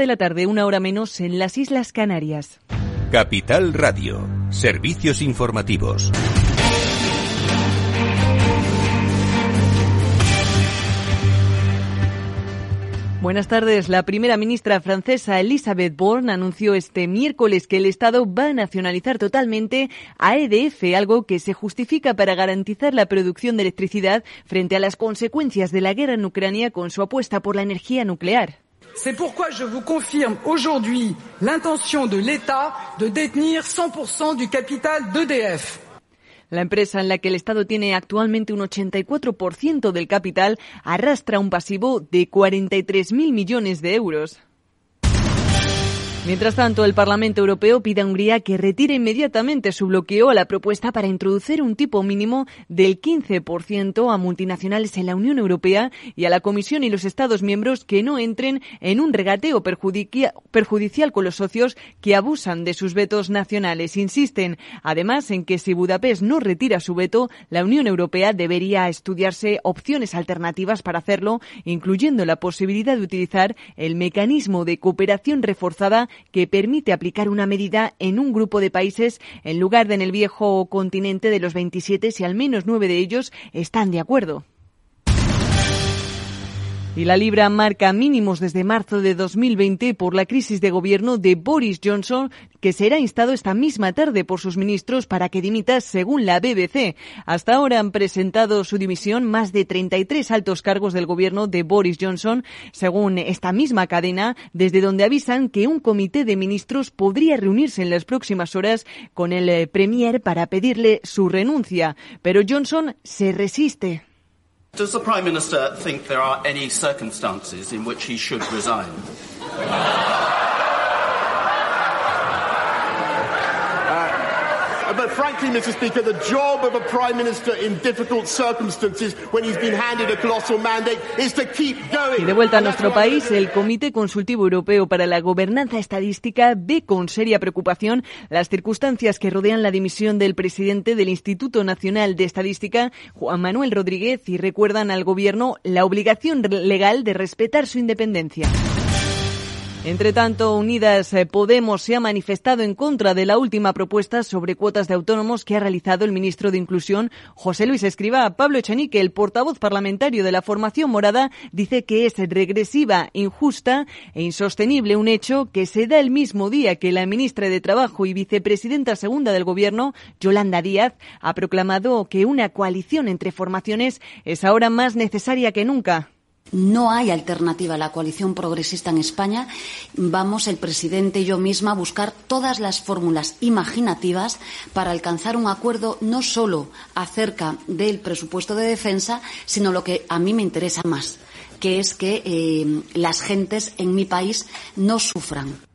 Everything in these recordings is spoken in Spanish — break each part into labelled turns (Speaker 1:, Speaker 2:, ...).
Speaker 1: de la tarde, una hora menos en las Islas Canarias.
Speaker 2: Capital Radio, servicios informativos.
Speaker 1: Buenas tardes. La primera ministra francesa Elisabeth Borne anunció este miércoles que el Estado va a nacionalizar totalmente a EDF, algo que se justifica para garantizar la producción de electricidad frente a las consecuencias de la guerra en Ucrania con su apuesta por la energía nuclear.
Speaker 3: C'est pourquoi je vous confirme aujourd'hui l'intention de l'État de détenir 100% du capital d'EDF.
Speaker 1: La empresa en la que el Estado tiene actualmente un 84% del capital arrastra un pasivo de 43.000 millones de euros. Mientras tanto, el Parlamento Europeo pide a Hungría que retire inmediatamente su bloqueo a la propuesta para introducir un tipo mínimo del 15% a multinacionales en la Unión Europea y a la Comisión y los Estados miembros que no entren en un regateo perjudicial con los socios que abusan de sus vetos nacionales. Insisten, además, en que si Budapest no retira su veto, la Unión Europea debería estudiarse opciones alternativas para hacerlo, incluyendo la posibilidad de utilizar el mecanismo de cooperación reforzada que permite aplicar una medida en un grupo de países en lugar de en el viejo continente de los 27 si al menos nueve de ellos están de acuerdo. Y la libra marca mínimos desde marzo de 2020 por la crisis de gobierno de Boris Johnson, que será instado esta misma tarde por sus ministros para que dimita según la BBC. Hasta ahora han presentado su dimisión más de 33 altos cargos del gobierno de Boris Johnson, según esta misma cadena, desde donde avisan que un comité de ministros podría reunirse en las próximas horas con el eh, Premier para pedirle su renuncia. Pero Johnson se resiste.
Speaker 4: Does the Prime Minister think there are any circumstances in which he should resign?
Speaker 5: Frankly, Mr. Speaker, the job of a Prime Minister in difficult circumstances when he's been handed a colossal mandate is to keep going.
Speaker 1: Y de vuelta a nuestro país, el Comité Consultivo Europeo para la Gobernanza Estadística ve con seria preocupación las circunstancias que rodean la dimisión del presidente del Instituto Nacional de Estadística, Juan Manuel Rodríguez, y recuerdan al Gobierno la obligación legal de respetar su independencia. Entre tanto, Unidas eh, Podemos se ha manifestado en contra de la última propuesta sobre cuotas de autónomos que ha realizado el ministro de Inclusión, José Luis Escriba. Pablo Echenique, el portavoz parlamentario de la formación morada, dice que es regresiva, injusta e insostenible, un hecho que se da el mismo día que la ministra de Trabajo y vicepresidenta segunda del Gobierno, Yolanda Díaz, ha proclamado que una coalición entre formaciones es ahora más necesaria que nunca.
Speaker 6: No hay alternativa a la coalición progresista en España. Vamos, el presidente y yo misma, a buscar todas las fórmulas imaginativas para alcanzar un acuerdo no solo acerca del presupuesto de defensa, sino lo que a mí me interesa más, que es que eh, las gentes en mi país no sufran.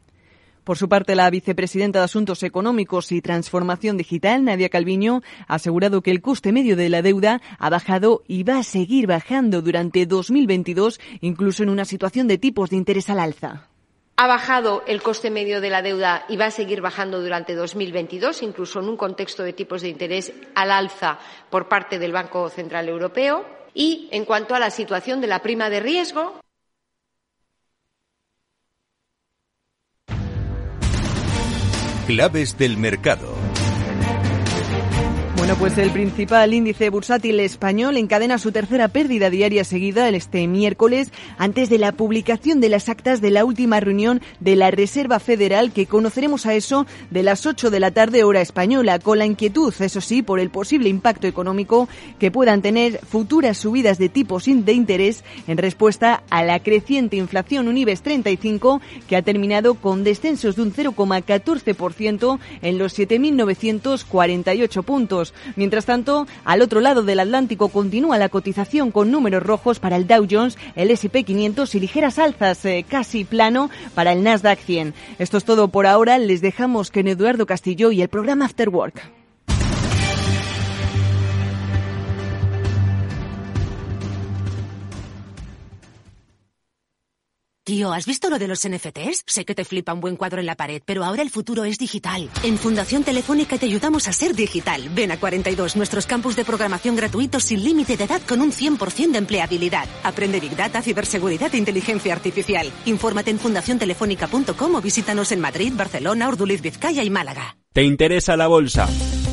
Speaker 1: Por su parte, la vicepresidenta de Asuntos Económicos y Transformación Digital, Nadia Calviño, ha asegurado que el coste medio de la deuda ha bajado y va a seguir bajando durante 2022, incluso en una situación de tipos de interés al alza.
Speaker 7: Ha bajado el coste medio de la deuda y va a seguir bajando durante 2022, incluso en un contexto de tipos de interés al alza por parte del Banco Central Europeo. Y en cuanto a la situación de la prima de riesgo,
Speaker 2: Claves del mercado.
Speaker 1: Bueno, pues el principal índice bursátil español encadena su tercera pérdida diaria seguida este miércoles antes de la publicación de las actas de la última reunión de la Reserva Federal que conoceremos a eso de las 8 de la tarde hora española con la inquietud, eso sí, por el posible impacto económico que puedan tener futuras subidas de tipos de interés en respuesta a la creciente inflación Unibes 35 que ha terminado con descensos de un 0,14% en los 7.948 puntos. Mientras tanto, al otro lado del Atlántico continúa la cotización con números rojos para el Dow Jones, el S&P 500 y ligeras alzas eh, casi plano para el Nasdaq 100. Esto es todo por ahora. Les dejamos con Eduardo Castillo y el programa After Work.
Speaker 8: Tío, ¿has visto lo de los NFTs? Sé que te flipa un buen cuadro en la pared, pero ahora el futuro es digital. En Fundación Telefónica te ayudamos a ser digital. Ven a 42, nuestros campus de programación gratuitos sin límite de edad con un 100% de empleabilidad. Aprende Big Data, ciberseguridad e inteligencia artificial. Infórmate en fundaciontelefónica.com o visítanos en Madrid, Barcelona, Urduliz, Vizcaya y Málaga.
Speaker 9: ¿Te interesa la bolsa?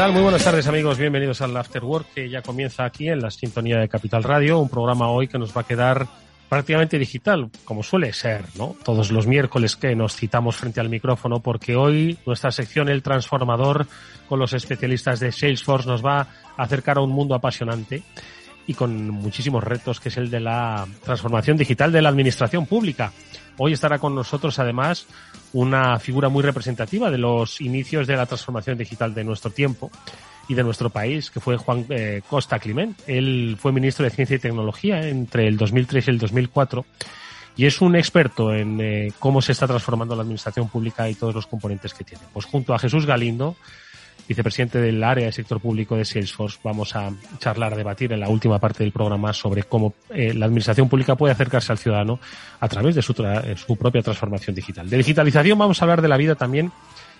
Speaker 10: ¿Qué tal? Muy buenas tardes amigos, bienvenidos al After Work que ya comienza aquí en la sintonía de Capital Radio, un programa hoy que nos va a quedar prácticamente digital, como suele ser, ¿no? Todos los miércoles que nos citamos frente al micrófono, porque hoy nuestra sección El Transformador con los especialistas de Salesforce nos va a acercar a un mundo apasionante y con muchísimos retos, que es el de la transformación digital de la administración pública. Hoy estará con nosotros, además, una figura muy representativa de los inicios de la transformación digital de nuestro tiempo y de nuestro país, que fue Juan eh, Costa Climent. Él fue ministro de Ciencia y Tecnología entre el 2003 y el 2004 y es un experto en eh, cómo se está transformando la administración pública y todos los componentes que tiene. Pues junto a Jesús Galindo, vicepresidente del área de sector público de Salesforce, vamos a charlar, debatir en la última parte del programa sobre cómo eh, la administración pública puede acercarse al ciudadano a través de su, tra- su propia transformación digital. De digitalización vamos a hablar de la vida también,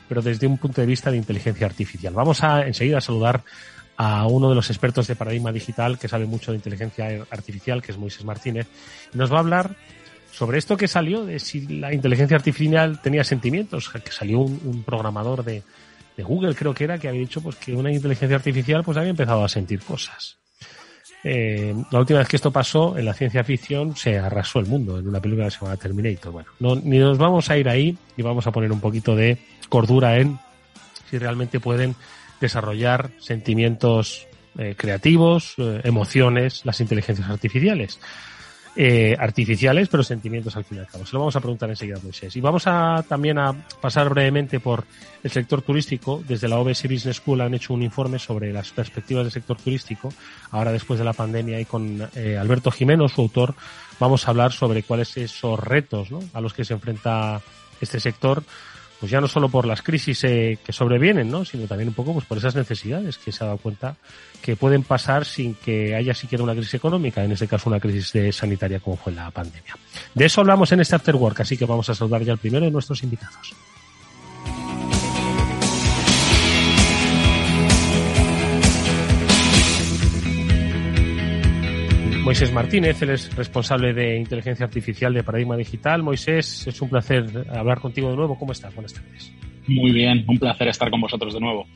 Speaker 10: pero desde un punto de vista de inteligencia artificial. Vamos a enseguida saludar a uno de los expertos de paradigma digital que sabe mucho de inteligencia artificial, que es Moisés Martínez, nos va a hablar sobre esto que salió de si la inteligencia artificial tenía sentimientos, que salió un programador de, de Google creo que era que había dicho pues que una inteligencia artificial pues había empezado a sentir cosas. Eh, la última vez que esto pasó en la ciencia ficción se arrasó el mundo en una película que se llama Terminator. Bueno, no, ni nos vamos a ir ahí y vamos a poner un poquito de cordura en si realmente pueden desarrollar sentimientos eh, creativos, eh, emociones, las inteligencias artificiales eh, artificiales, pero sentimientos al fin y al cabo. Se lo vamos a preguntar enseguida a Moisés. Y vamos a también a pasar brevemente por el sector turístico. Desde la OBS Business School han hecho un informe sobre las perspectivas del sector turístico. Ahora después de la pandemia y con eh, Alberto Jimeno, su autor, vamos a hablar sobre cuáles esos retos a los que se enfrenta este sector pues ya no solo por las crisis eh, que sobrevienen, ¿no? sino también un poco pues por esas necesidades que se ha dado cuenta que pueden pasar sin que haya siquiera una crisis económica, en este caso una crisis de sanitaria como fue la pandemia. De eso hablamos en este After Work, así que vamos a saludar ya al primero de nuestros invitados. Moisés Martínez, él es responsable de inteligencia artificial de Paradigma Digital. Moisés, es un placer hablar contigo de nuevo. ¿Cómo estás? Buenas tardes.
Speaker 11: Muy bien, un placer estar con vosotros de nuevo.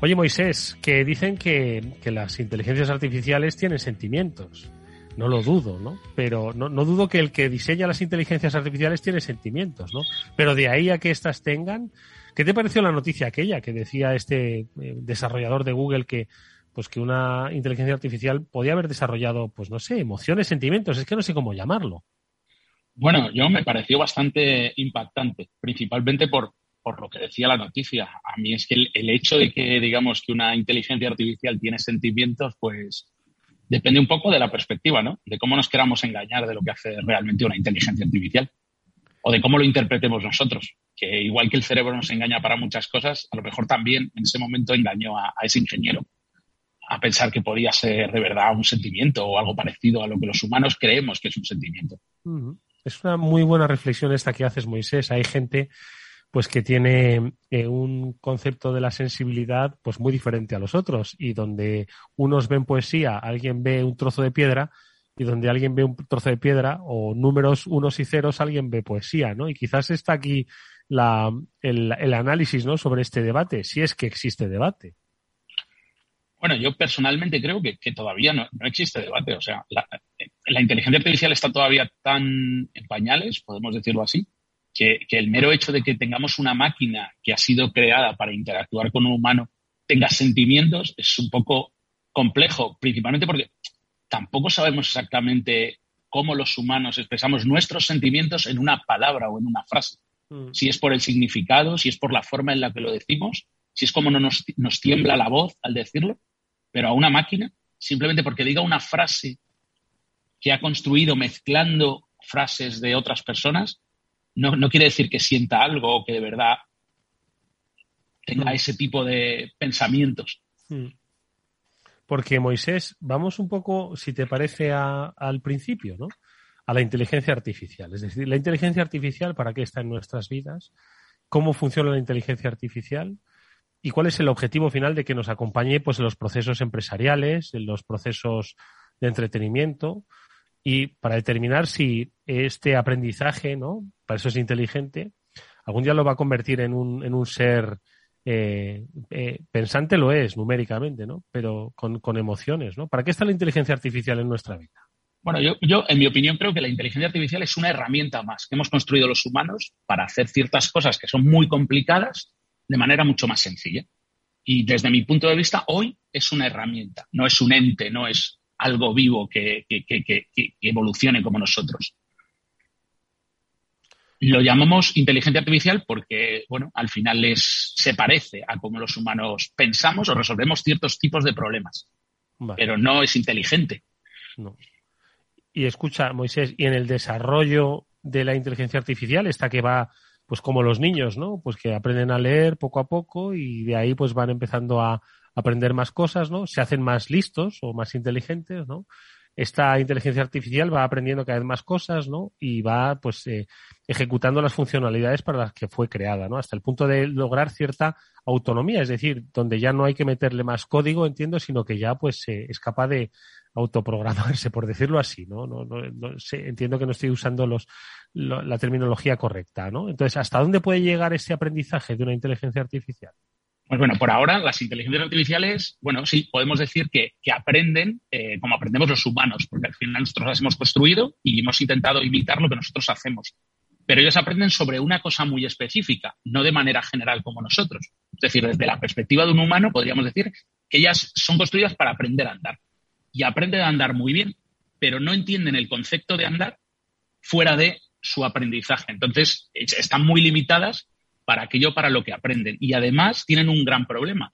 Speaker 10: Oye, Moisés, que dicen que, que las inteligencias artificiales tienen sentimientos. No lo dudo, ¿no? Pero no, no, dudo que el que diseña las inteligencias artificiales tiene sentimientos, ¿no? Pero de ahí a que éstas tengan. ¿Qué te pareció la noticia aquella que decía este eh, desarrollador de Google que pues que una inteligencia artificial podía haber desarrollado, pues no sé, emociones, sentimientos, es que no sé cómo llamarlo.
Speaker 11: Bueno, yo me pareció bastante impactante, principalmente por, por lo que decía la noticia. A mí es que el, hecho de que, digamos, que una inteligencia artificial tiene sentimientos, pues depende un poco de la perspectiva, ¿no? De cómo nos queramos engañar de lo que hace realmente una inteligencia artificial. O de cómo lo interpretemos nosotros. Que igual que el cerebro nos engaña para muchas cosas, a lo mejor también en ese momento engañó a ese ingeniero a pensar que podía ser de verdad un sentimiento o algo parecido a lo que los humanos creemos que es un sentimiento.
Speaker 10: Es una muy buena reflexión esta que haces, Moisés. Hay gente pues que tiene eh, un concepto de la sensibilidad pues muy diferente a los otros y donde unos ven poesía, alguien ve un trozo de piedra y donde alguien ve un trozo de piedra o números unos y ceros, alguien ve poesía, ¿no? Y quizás está aquí el, el análisis, ¿no? Sobre este debate, si es que existe debate.
Speaker 11: Bueno, yo personalmente creo que, que todavía no, no, existe debate. O sea, la, la, inteligencia artificial está todavía tan en pañales, podemos decirlo así, que, que, el mero hecho de que tengamos una máquina que ha sido creada para interactuar con un humano tenga sentimientos es un poco complejo, principalmente porque tampoco sabemos exactamente cómo los humanos expresamos nuestros sentimientos en una palabra o en una frase. Mm. Si es por el significado, si es por la forma en la que lo decimos, si es como no nos, nos tiembla la voz al decirlo pero a una máquina, simplemente porque diga una frase que ha construido mezclando frases de otras personas, no, no quiere decir que sienta algo o que de verdad tenga mm. ese tipo de pensamientos. Mm.
Speaker 10: Porque Moisés, vamos un poco, si te parece, a, al principio, ¿no? A la inteligencia artificial. Es decir, la inteligencia artificial, ¿para qué está en nuestras vidas? ¿Cómo funciona la inteligencia artificial? Y cuál es el objetivo final de que nos acompañe pues, en los procesos empresariales, en los procesos de entretenimiento y para determinar si este aprendizaje, ¿no? Para eso es inteligente, algún día lo va a convertir en un, en un ser eh, eh, pensante, lo es numéricamente, ¿no? Pero con, con, emociones, ¿no? ¿Para qué está la inteligencia artificial en nuestra vida?
Speaker 11: Bueno, yo, yo, en mi opinión, creo que la inteligencia artificial es una herramienta más que hemos construido los humanos para hacer ciertas cosas que son muy complicadas de manera mucho más sencilla. Y desde mi punto de vista, hoy es una herramienta, no es un ente, no es algo vivo que, que, que, que evolucione como nosotros. Lo llamamos inteligencia artificial porque, bueno, al final es, se parece a cómo los humanos pensamos o resolvemos ciertos tipos de problemas. Vale. Pero no es inteligente.
Speaker 10: No. Y escucha, Moisés, y en el desarrollo de la inteligencia artificial, esta que va pues como los niños, ¿no? Pues que aprenden a leer poco a poco y de ahí pues van empezando a aprender más cosas, ¿no? Se hacen más listos o más inteligentes, ¿no? Esta inteligencia artificial va aprendiendo cada vez más cosas, ¿no? Y va, pues, eh, ejecutando las funcionalidades para las que fue creada, ¿no? Hasta el punto de lograr cierta autonomía, es decir, donde ya no hay que meterle más código, entiendo, sino que ya, pues, eh, es capaz de, autoprogramarse, por decirlo así, ¿no? no, no, sé, entiendo que no estoy usando los, lo, la terminología correcta, ¿no? Entonces, ¿hasta dónde puede llegar ese aprendizaje de una inteligencia artificial?
Speaker 11: Pues bueno, por ahora las inteligencias artificiales, bueno, sí, podemos decir que, que aprenden eh, como aprendemos los humanos, porque al final nosotros las hemos construido y hemos intentado imitar lo que nosotros hacemos. Pero ellos aprenden sobre una cosa muy específica, no de manera general como nosotros. Es decir, desde la perspectiva de un humano podríamos decir que ellas son construidas para aprender a andar y aprenden a andar muy bien, pero no entienden el concepto de andar fuera de su aprendizaje. Entonces, están muy limitadas para aquello para lo que aprenden. Y además tienen un gran problema,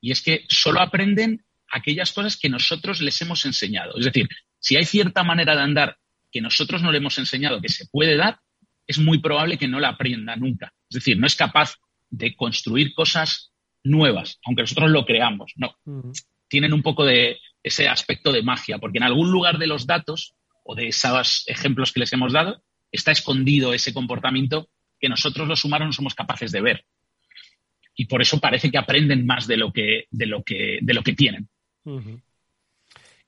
Speaker 11: y es que solo aprenden aquellas cosas que nosotros les hemos enseñado. Es decir, si hay cierta manera de andar que nosotros no le hemos enseñado que se puede dar, es muy probable que no la aprenda nunca. Es decir, no es capaz de construir cosas nuevas, aunque nosotros lo creamos. No. Tienen un poco de, ese aspecto de magia, porque en algún lugar de los datos o de esos ejemplos que les hemos dado está escondido ese comportamiento que nosotros los humanos no somos capaces de ver. Y por eso parece que aprenden más de lo que, de lo que, de lo que tienen.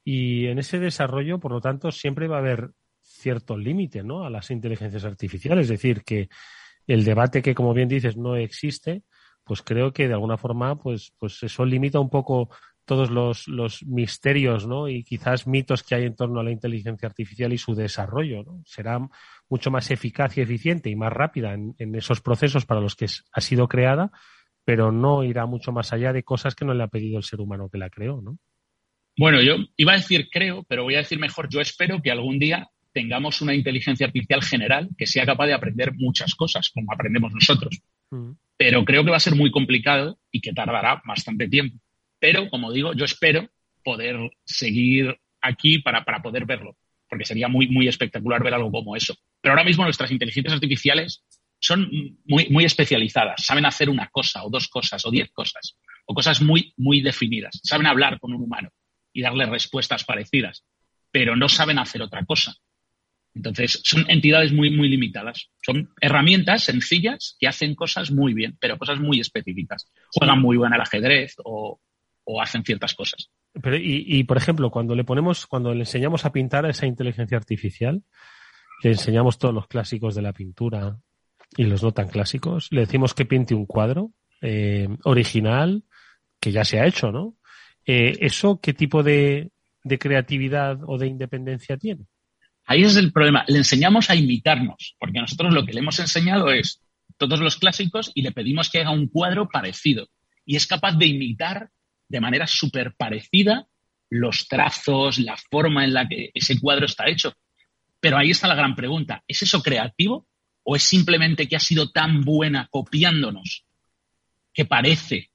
Speaker 10: Y en ese desarrollo, por lo tanto, siempre va a haber cierto límite ¿no? a las inteligencias artificiales. Es decir, que el debate que, como bien dices, no existe, pues creo que de alguna forma, pues, pues eso limita un poco todos los, los misterios ¿no? y quizás mitos que hay en torno a la inteligencia artificial y su desarrollo. ¿no? Será mucho más eficaz y eficiente y más rápida en, en esos procesos para los que ha sido creada, pero no irá mucho más allá de cosas que no le ha pedido el ser humano que la creó. ¿no?
Speaker 11: Bueno, yo iba a decir creo, pero voy a decir mejor, yo espero que algún día tengamos una inteligencia artificial general que sea capaz de aprender muchas cosas, como aprendemos nosotros. Mm. Pero creo que va a ser muy complicado y que tardará bastante tiempo. Pero, como digo, yo espero poder seguir aquí para, para poder verlo, porque sería muy, muy espectacular ver algo como eso. Pero ahora mismo nuestras inteligencias artificiales son muy, muy especializadas, saben hacer una cosa o dos cosas o diez cosas, o cosas muy, muy definidas. Saben hablar con un humano y darle respuestas parecidas, pero no saben hacer otra cosa. Entonces, son entidades muy, muy limitadas. Son herramientas sencillas que hacen cosas muy bien, pero cosas muy específicas. Juegan muy bien al ajedrez o, o hacen ciertas cosas.
Speaker 10: Pero, y, y, por ejemplo, cuando le ponemos, cuando le enseñamos a pintar a esa inteligencia artificial, le enseñamos todos los clásicos de la pintura y los no tan clásicos, le decimos que pinte un cuadro eh, original que ya se ha hecho, ¿no? Eh, ¿Eso qué tipo de, de creatividad o de independencia tiene?
Speaker 11: Ahí es el problema. Le enseñamos a imitarnos, porque nosotros lo que le hemos enseñado es todos los clásicos y le pedimos que haga un cuadro parecido. Y es capaz de imitar de manera súper parecida los trazos, la forma en la que ese cuadro está hecho. Pero ahí está la gran pregunta. ¿Es eso creativo o es simplemente que ha sido tan buena copiándonos que parece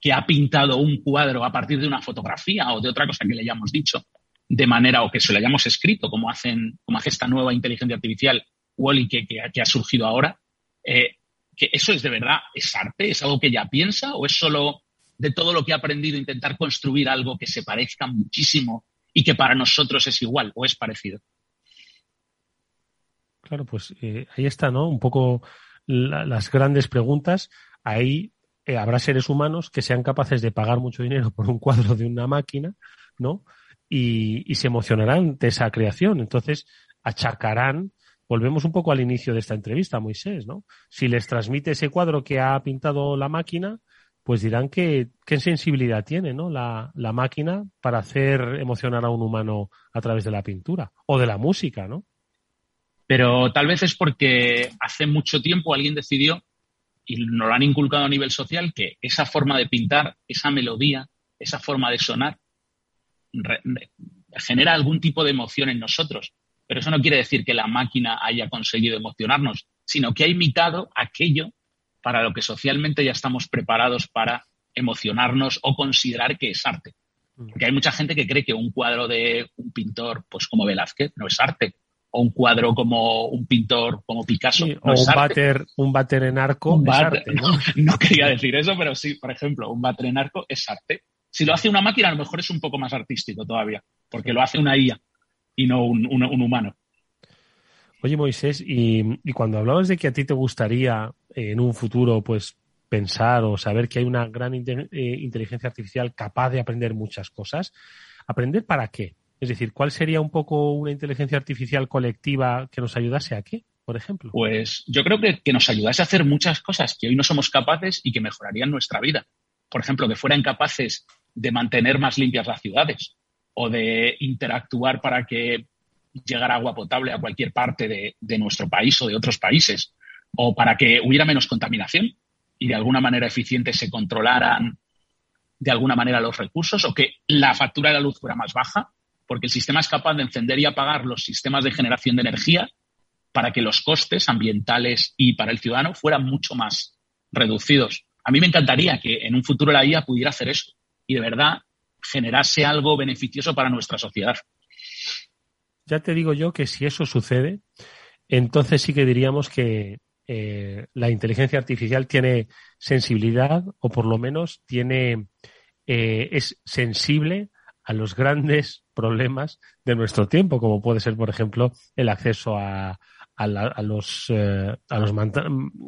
Speaker 11: que ha pintado un cuadro a partir de una fotografía o de otra cosa que le hayamos dicho de manera o que se lo hayamos escrito como hacen como hace esta nueva inteligencia artificial Wally que, que, ha surgido ahora eh, que eso es de verdad es arte es algo que ella piensa o es solo de todo lo que ha aprendido intentar construir algo que se parezca muchísimo y que para nosotros es igual o es parecido.
Speaker 10: Claro, pues eh, ahí está, ¿no? Un poco la, las grandes preguntas. Ahí eh, habrá seres humanos que sean capaces de pagar mucho dinero por un cuadro de una máquina, ¿no? Y, y se emocionarán de esa creación. Entonces, achacarán volvemos un poco al inicio de esta entrevista, Moisés, ¿no? Si les transmite ese cuadro que ha pintado la máquina, pues dirán que qué sensibilidad tiene ¿no? la, máquina para hacer emocionar a un humano a través de la pintura o de la música, ¿no?
Speaker 11: Pero tal vez es porque hace mucho tiempo alguien decidió, y nos lo han inculcado a nivel social, que esa forma de pintar, esa melodía, esa forma de sonar, genera algún tipo de emoción en nosotros. Pero eso no quiere decir que la máquina haya conseguido emocionarnos, sino que ha imitado aquello para lo que socialmente ya estamos preparados para emocionarnos o considerar que es arte. Porque hay mucha gente que cree que un cuadro de un pintor, pues como Velázquez, no es arte. O un cuadro como un pintor como Picasso. Sí, no
Speaker 10: o
Speaker 11: es
Speaker 10: un,
Speaker 11: arte.
Speaker 10: bater, un bater en arco
Speaker 11: un
Speaker 10: es arte, ¿no?
Speaker 11: no, no quería decir eso, pero sí, por ejemplo, un bater en arco es arte. Si lo hace una máquina, a lo mejor es un poco más artístico todavía, porque lo hace una IA y no un, un, un humano.
Speaker 10: Oye, Moisés, y, cuando hablabas de que a ti te gustaría eh, en un futuro, pues, pensar o saber que hay una gran eh, inteligencia artificial capaz de aprender muchas cosas, ¿aprender para qué? Es decir, ¿cuál sería un poco una inteligencia artificial colectiva que nos ayudase a qué, por ejemplo?
Speaker 11: Pues yo creo que, que nos ayudase a hacer muchas cosas que hoy no somos capaces y que mejorarían nuestra vida. Por ejemplo, que fueran capaces de mantener más limpias las ciudades o de interactuar para que llegar agua potable a cualquier parte de, nuestro país o de otros países, o para que hubiera menos contaminación y de alguna manera eficiente se controlaran de alguna manera los recursos, o que la factura de la luz fuera más baja, porque el sistema es capaz de encender y apagar los sistemas de generación de energía para que los costes ambientales y para el ciudadano fueran mucho más reducidos. A mí me encantaría que en un futuro la IA pudiera hacer eso y de verdad generase algo beneficioso para nuestra sociedad
Speaker 10: ya te digo yo que si eso sucede, entonces sí que diríamos que eh, la inteligencia artificial tiene sensibilidad o por lo menos tiene eh, es sensible a los grandes problemas de nuestro tiempo, como puede ser, por ejemplo, el acceso a, a, la, a los, eh, a los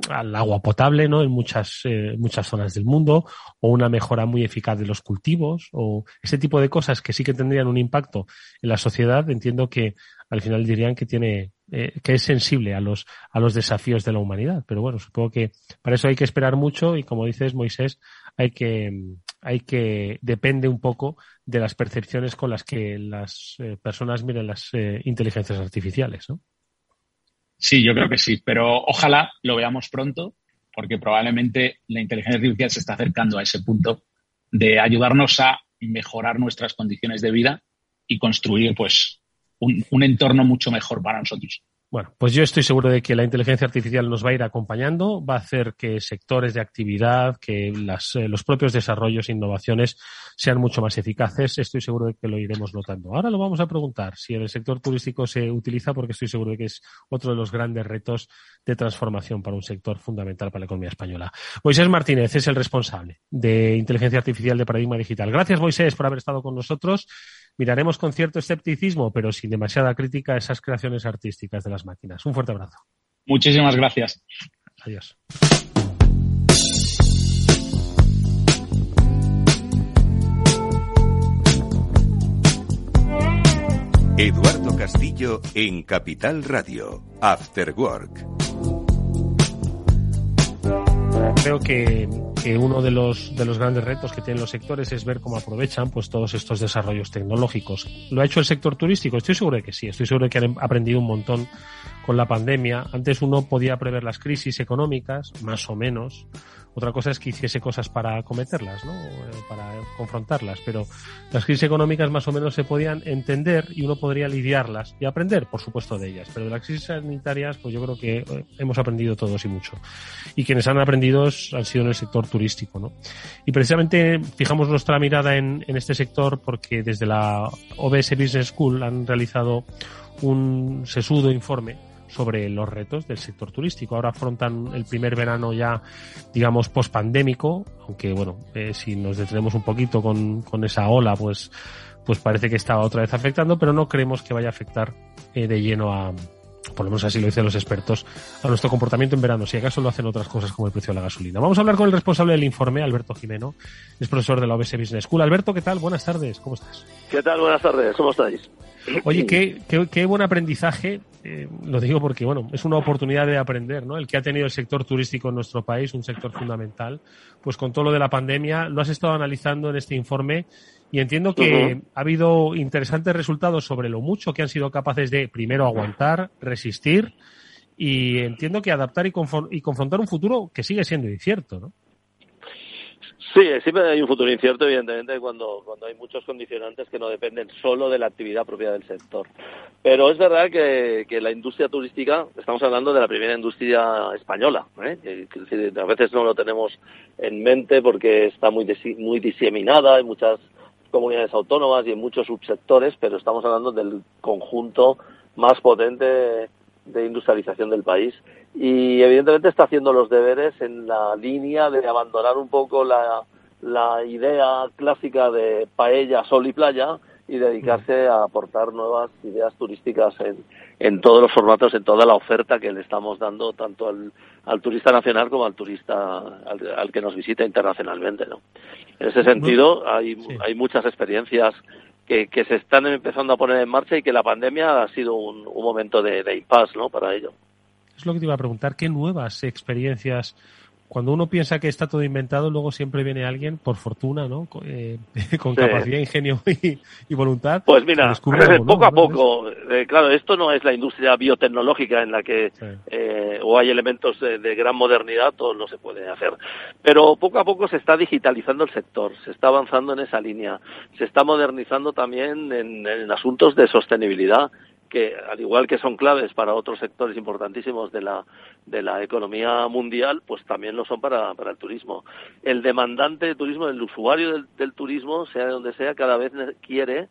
Speaker 10: al agua potable, ¿no? En muchas, eh, muchas zonas del mundo, o una mejora muy eficaz de los cultivos, o ese tipo de cosas que sí que tendrían un impacto en la sociedad, entiendo que al final dirían que tiene, eh, que es sensible a los, a los desafíos de la humanidad. Pero bueno, supongo que para eso hay que esperar mucho y como dices, Moisés, hay que, hay que, depende un poco de las percepciones con las que las personas miren las inteligencias artificiales, ¿no?
Speaker 11: Sí, yo creo que sí, pero ojalá lo veamos pronto, porque probablemente la inteligencia artificial se está acercando a ese punto de ayudarnos a mejorar nuestras condiciones de vida y construir, pues, un, un entorno mucho mejor para nosotros.
Speaker 10: Bueno, pues yo estoy seguro de que la inteligencia artificial nos va a ir acompañando, va a hacer que sectores de actividad, que las, eh, los propios desarrollos e innovaciones sean mucho más eficaces. Estoy seguro de que lo iremos notando. Ahora lo vamos a preguntar si en el sector turístico se utiliza, porque estoy seguro de que es otro de los grandes retos de transformación para un sector fundamental para la economía española. Moisés Martínez es el responsable de inteligencia artificial de Paradigma Digital. Gracias, Moisés, por haber estado con nosotros Miraremos con cierto escepticismo, pero sin demasiada crítica, esas creaciones artísticas de las máquinas. Un fuerte abrazo.
Speaker 11: Muchísimas gracias.
Speaker 10: Adiós.
Speaker 2: Eduardo Castillo en Capital Radio, After Work.
Speaker 10: Creo que, uno de los, de los grandes retos que tienen los sectores es ver cómo aprovechan pues todos estos desarrollos tecnológicos. ¿Lo ha hecho el sector turístico? Estoy seguro de que sí. Estoy seguro de que han aprendido un montón con la pandemia. Antes uno podía prever las crisis económicas, más o menos. Otra cosa es que hiciese cosas para cometerlas, ¿no? Eh, para confrontarlas. Pero las crisis económicas más o menos se podían entender y uno podría lidiarlas y aprender, por supuesto, de ellas. Pero de las crisis sanitarias, pues yo creo que eh, hemos aprendido todos y mucho. Y quienes han aprendido han sido en el sector turístico, ¿no? Y precisamente fijamos nuestra mirada en, en este sector porque desde la OBS Business School han realizado un sesudo informe sobre los retos del sector turístico. Ahora afrontan el primer verano ya, digamos, post-pandémico, aunque bueno, eh, si nos detenemos un poquito con, con, esa ola, pues, pues parece que estaba otra vez afectando, pero no creemos que vaya a afectar eh, de lleno a, por lo menos así lo dicen los expertos, a nuestro comportamiento en verano, si acaso lo hacen otras cosas como el precio de la gasolina. Vamos a hablar con el responsable del informe, Alberto Jimeno, es profesor de la OBS Business School. Alberto, ¿qué tal? Buenas tardes, ¿cómo estás?
Speaker 12: ¿Qué tal? Buenas tardes, ¿cómo estáis?
Speaker 10: Oye, qué, qué, qué buen aprendizaje, eh, lo digo porque, bueno, es una oportunidad de aprender, ¿no? El que ha tenido el sector turístico en nuestro país, un sector fundamental, pues con todo lo de la pandemia, lo has estado analizando en este informe y entiendo que uh -huh. ha habido interesantes resultados sobre lo mucho que han sido capaces de, primero, aguantar, resistir y entiendo que adaptar y, y confrontar un futuro que sigue siendo incierto, ¿no?
Speaker 12: Sí, siempre hay un futuro incierto, evidentemente, cuando, cuando hay muchos condicionantes que no dependen solo de la actividad propia del sector. Pero es verdad que, que la industria turística, estamos hablando de la primera industria española, ¿eh? a veces no lo tenemos en mente porque está muy, muy diseminada en muchas comunidades autónomas y en muchos subsectores, pero estamos hablando del conjunto más potente de industrialización del país y evidentemente está haciendo los deberes en la línea de abandonar un poco la, la idea clásica de paella, sol y playa y dedicarse a aportar nuevas ideas turísticas en, en todos los formatos, en toda la oferta que le estamos dando tanto al, al turista nacional como al turista al, al, que nos visita internacionalmente. ¿no? En ese sentido, hay, sí. hay muchas experiencias que, se están empezando a poner en marcha y que la pandemia ha sido un, un momento de, de impasse ¿no? para ello.
Speaker 10: Es lo que te iba a preguntar, ¿qué nuevas experiencias cuando uno piensa que está todo inventado, luego siempre viene alguien, por fortuna, ¿no? Eh, con sí. capacidad, ingenio y, y, voluntad.
Speaker 12: Pues mira, algo, poco ¿no? a poco, eh, claro, esto no es la industria biotecnológica en la que sí. eh, o hay elementos de, de, gran modernidad, todo no se puede hacer. Pero poco a poco se está digitalizando el sector, se está avanzando en esa línea, se está modernizando también en, en asuntos de sostenibilidad que al igual que son claves para otros sectores importantísimos de la de la economía mundial, pues también lo son para, para el turismo. El demandante de turismo, el usuario del, del turismo, sea de donde sea, cada vez quiere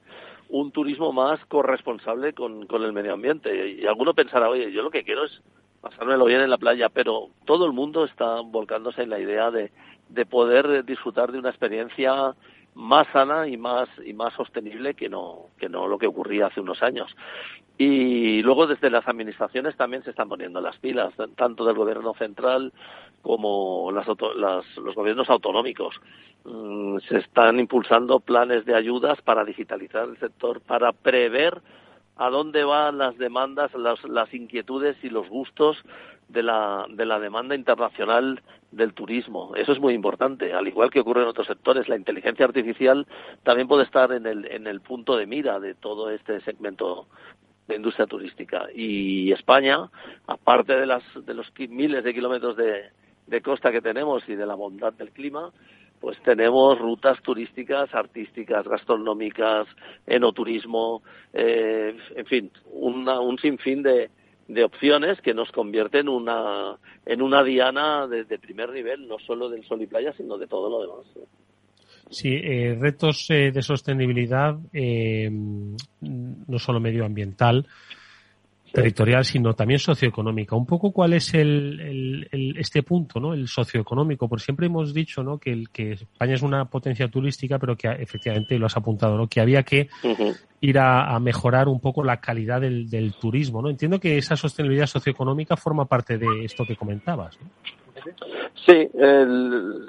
Speaker 12: un turismo más corresponsable con, con el medio ambiente. Y, y alguno pensará, oye, yo lo que quiero es pasármelo bien en la playa, pero todo el mundo está volcándose en la idea de, de poder disfrutar de una experiencia más sana y más y más sostenible que no que no lo que ocurría hace unos años y luego desde las administraciones también se están poniendo las pilas tanto del gobierno central como las, las los gobiernos autonómicos mm, se están impulsando planes de ayudas para digitalizar el sector para prever a dónde van las demandas, las, las inquietudes y los gustos de la, de la demanda internacional del turismo. Eso es muy importante. Al igual que ocurre en otros sectores, la inteligencia artificial también puede estar en el, en el punto de mira de todo este segmento de industria turística. Y España, aparte de, las, de los miles de kilómetros de, costa que tenemos y de la bondad del clima, pues tenemos rutas turísticas, artísticas, gastronómicas, enoturismo, eh, en fin, una, un sinfín de, de opciones que nos convierten una, en una diana de, de, primer nivel, no solo del sol y playa, sino de todo lo demás.
Speaker 10: Sí, eh, retos eh, de sostenibilidad, eh, no solo medioambiental, territorial, sino también socioeconómica. Un poco cuál es el, el, el, este punto, ¿no? El socioeconómico, porque siempre hemos dicho, ¿no? Que, el, que España es una potencia turística, pero que efectivamente lo has apuntado, ¿no? Que había que uh -huh. ir a, a, mejorar un poco la calidad del, del, turismo, ¿no? Entiendo que esa sostenibilidad socioeconómica forma parte de esto que comentabas, ¿no?
Speaker 12: Sí, el,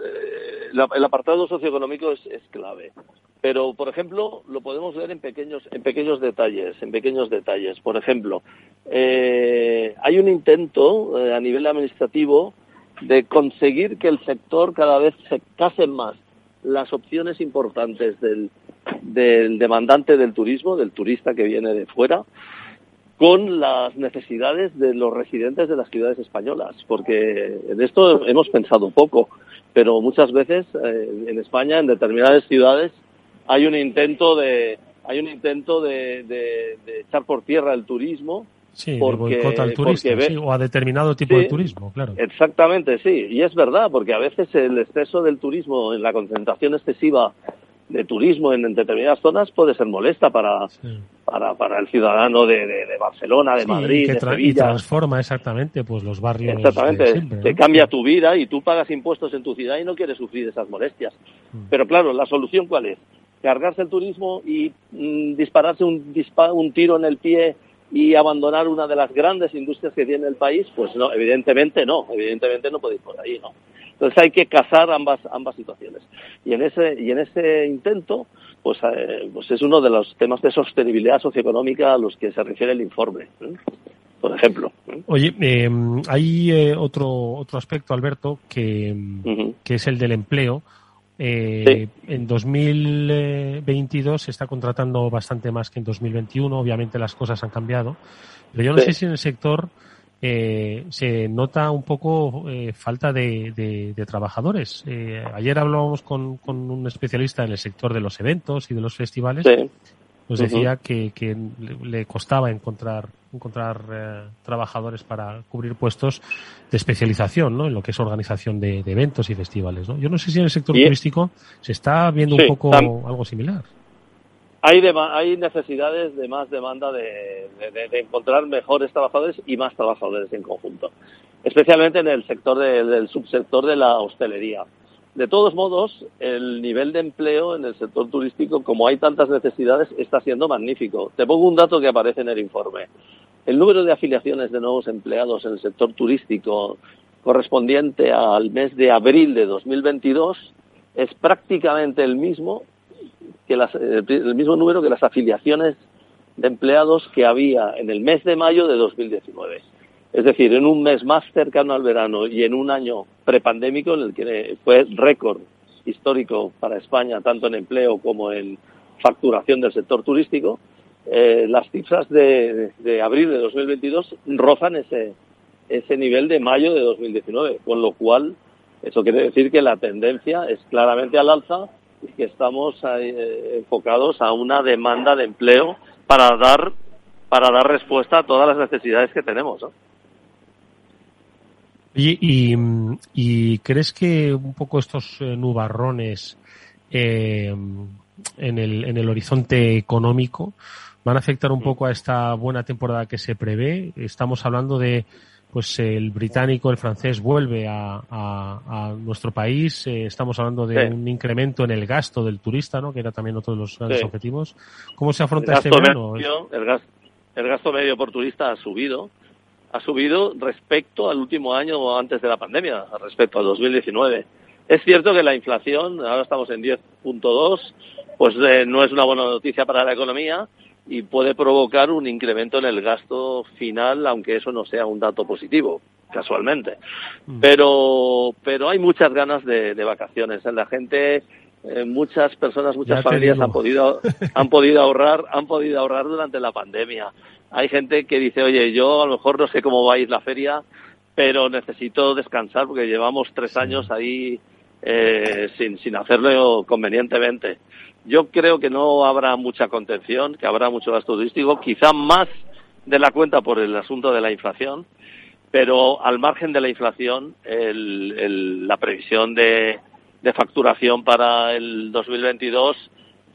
Speaker 12: el apartado socioeconómico es, es clave. Pero, por ejemplo, lo podemos ver en pequeños, en pequeños detalles, en pequeños detalles. Por ejemplo, eh, hay un intento eh, a nivel administrativo de conseguir que el sector cada vez se casen más las opciones importantes del, del demandante del turismo, del turista que viene de fuera, con las necesidades de los residentes de las ciudades españolas, porque en esto hemos pensado poco, pero muchas veces eh, en España, en determinadas ciudades, hay un intento de hay un intento de, de, de echar por tierra el turismo
Speaker 10: Sí, porque, al turismo, sí, o a determinado tipo
Speaker 12: sí,
Speaker 10: de turismo, claro.
Speaker 12: Exactamente, sí. Y es verdad, porque a veces el exceso del turismo, en la concentración excesiva de turismo en determinadas zonas puede ser molesta para, sí. para, para el ciudadano de, de, de Barcelona, de
Speaker 10: sí,
Speaker 12: Madrid,
Speaker 10: que
Speaker 12: de
Speaker 10: tra
Speaker 12: Sevilla.
Speaker 10: Y transforma exactamente pues los barrios.
Speaker 12: Exactamente,
Speaker 10: siempre, ¿no?
Speaker 12: te cambia tu vida y tú pagas impuestos en tu ciudad y no quieres sufrir esas molestias. Mm. Pero claro, la solución cuál es? Cargarse el turismo y mm, dispararse un, dispa un tiro en el pie y abandonar una de las grandes industrias que tiene el país, pues no, evidentemente no, evidentemente no ir por ahí, ¿no? Entonces hay que casar ambas ambas situaciones. Y en ese y en ese intento, pues, eh, pues es uno de los temas de sostenibilidad socioeconómica a los que se refiere el informe. ¿eh? Por ejemplo. ¿eh?
Speaker 10: Oye, eh, hay eh, otro otro aspecto, Alberto, que, uh -huh. que es el del empleo. Eh, sí. En 2022 se está contratando bastante más que en 2021. Obviamente las cosas han cambiado. Pero yo no sí. sé si en el sector eh, se nota un poco eh, falta de, de, de trabajadores. Eh, ayer hablábamos con, con, un especialista en el sector de los eventos y de los festivales.
Speaker 12: Sí.
Speaker 10: Nos decía uh -huh. que, que, le costaba encontrar encontrar eh, trabajadores para cubrir puestos de especialización ¿no? en lo que es organización de, de eventos y festivales. ¿no? Yo no sé si en el sector turístico se está viendo
Speaker 12: sí,
Speaker 10: un poco algo similar
Speaker 12: hay, hay necesidades de más demanda de, de, de, encontrar mejores trabajadores y más trabajadores en conjunto, especialmente en el sector de, del subsector de la hostelería. De todos modos, el nivel de empleo en el sector turístico, como hay tantas necesidades, está siendo magnífico. Te pongo un dato que aparece en el informe. El número de afiliaciones de nuevos empleados en el sector turístico correspondiente al mes de abril de 2022 es prácticamente el mismo que las, el mismo número que las afiliaciones de empleados que había en el mes de mayo de 2019. Es decir, en un mes más cercano al verano y en un año prepandémico en el que fue récord histórico para España, tanto en empleo como en facturación del sector turístico, eh, las cifras de, de, abril de 2022 rozan ese, ese nivel de mayo de 2019, con lo cual eso quiere decir que la tendencia es claramente al alza y que estamos eh, enfocados a una demanda de empleo para dar para dar respuesta a todas las necesidades que tenemos.
Speaker 10: Y, y, y, crees que un poco estos eh, nubarrones eh, en, el, en el horizonte económico van a afectar un poco a esta buena temporada que se prevé? Estamos hablando de pues el británico, el francés vuelve a, a, a nuestro país. Eh, estamos hablando de sí. un incremento en el gasto del turista, ¿no? Que era también otro de los grandes sí. objetivos. ¿Cómo se afronta este verano?
Speaker 12: Medio, el, gasto, el gasto medio por turista ha subido. Ha subido respecto al último año antes de la pandemia, respecto al 2019. Es cierto que la inflación, ahora estamos en 10.2, pues eh, no es una buena noticia para la economía, y puede provocar un incremento en el gasto final, aunque eso no sea un dato positivo, casualmente. Mm. Pero, pero hay muchas ganas de, de vacaciones. La gente, eh, muchas personas, muchas familias han podido, han podido ahorrar, han podido ahorrar durante la pandemia. Hay gente que dice, oye, yo a lo mejor no sé cómo va a ir la feria, pero necesito descansar porque llevamos tres años ahí eh, sin, sin hacerlo convenientemente. Yo creo que no habrá mucha contención, que habrá mucho gasto turístico, quizá más de la cuenta por el asunto de la inflación, pero al margen de la inflación, el, el, la previsión de, de facturación para el 2022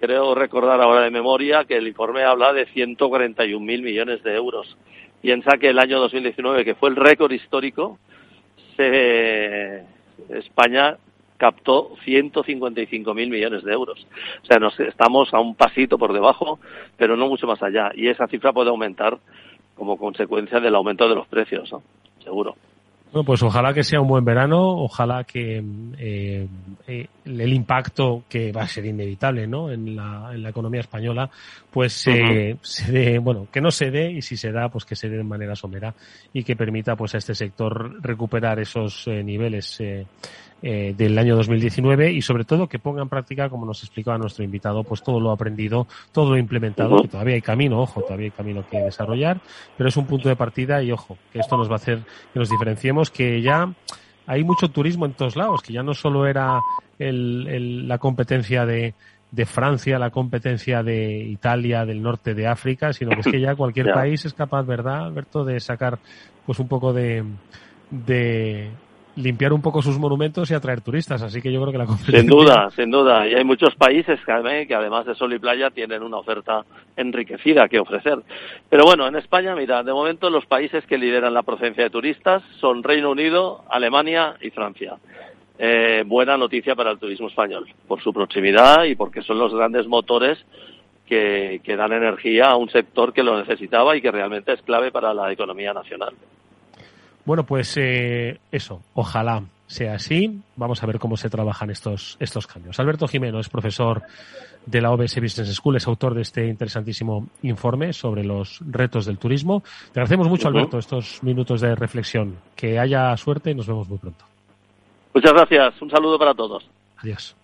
Speaker 12: creo recordar ahora de memoria que el informe habla de 141.000 millones de euros. Piensa que el año 2019, que fue el récord histórico, se, España captó 155.000 millones de euros. O sea, nos estamos a un pasito por debajo, pero no mucho más allá. Y esa cifra puede aumentar como consecuencia del aumento de los precios. Seguro.
Speaker 10: Bueno, pues ojalá que sea un buen verano, ojalá que eh, eh, el impacto que va a ser inevitable, ¿no? En la, en la economía española, pues eh, se dé, bueno, que no se dé y si se da, pues que se dé de manera somera y que permita, pues a este sector recuperar esos eh, niveles eh, del año 2019 y sobre todo que ponga en práctica, como nos explicaba nuestro invitado, pues todo lo aprendido, todo lo implementado, que todavía hay camino, ojo, todavía hay camino que desarrollar, pero es un punto de partida y ojo, que esto nos va a hacer que nos diferenciemos, que ya hay mucho turismo en todos lados, que ya no solo era el- el- la competencia de, de Francia, la competencia de Italia, del norte de África, sino que es que ya cualquier país es capaz, ¿verdad, Alberto, de sacar pues un poco de, de limpiar un poco sus monumentos y atraer turistas. Así que yo creo que la competencia...
Speaker 12: Sin duda, sin duda. Y hay muchos países que, además- que además de sol y playa tienen una oferta enriquecida que ofrecer. Pero bueno, en España, mira, de momento los países que lideran la procedencia de turistas son Reino Unido, Alemania y Francia. Eh, buena noticia para el turismo español, por su proximidad y porque son los grandes motores que, que dan energía a un sector que lo necesitaba y que realmente es clave para la economía nacional.
Speaker 10: Bueno, pues eh, eso, ojalá sea así. Vamos a ver cómo se trabajan estos, estos cambios. Alberto Jimeno es profesor de la OBS Business School, es autor de este interesantísimo informe sobre los retos del turismo. Te agradecemos mucho. Alberto, estos minutos de reflexión. Que haya suerte y nos vemos muy pronto.
Speaker 12: Muchas gracias. Un saludo para todos.
Speaker 10: Adiós.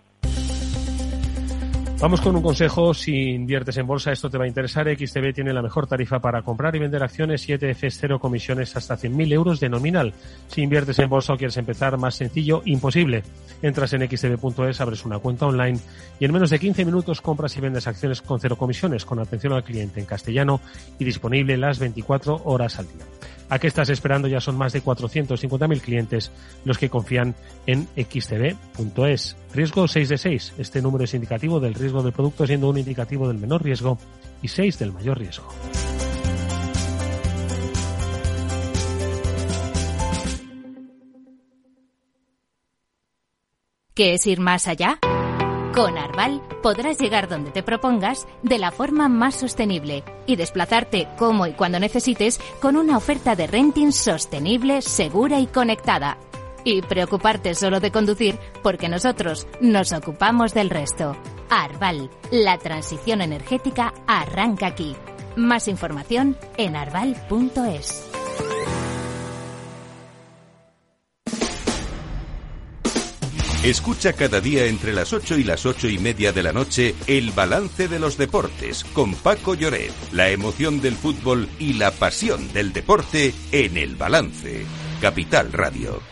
Speaker 10: Vamos con un consejo. Si inviertes en bolsa, esto te va a interesar. XTB tiene la mejor tarifa para comprar y vender acciones y ETFs cero comisiones hasta 100.000 euros de nominal. Si inviertes en bolsa o quieres empezar, más sencillo, imposible. Entras en xtb.es, abres una cuenta online y en menos de 15 minutos compras y vendes acciones con cero comisiones, con atención al cliente en castellano y disponible las 24 horas al día. ¿A qué estás esperando? Ya son más de 450.000 clientes los que confían en xtb.es. Riesgo 6 de 6. Este número es indicativo del riesgo del producto, siendo un indicativo del menor riesgo y 6 del mayor riesgo.
Speaker 13: ¿Qué es ir más allá? Con Arval podrás llegar donde te propongas de la forma más sostenible y desplazarte como y cuando necesites con una oferta de renting sostenible, segura y conectada. Y preocuparte solo de conducir porque nosotros nos ocupamos del resto. Arval, la transición energética arranca aquí. Más información en arval.es.
Speaker 2: Escucha cada día entre las 8 y las ocho y media de la noche el balance de los deportes con Paco Lloret, la emoción del fútbol y la pasión del deporte en el balance. Capital Radio.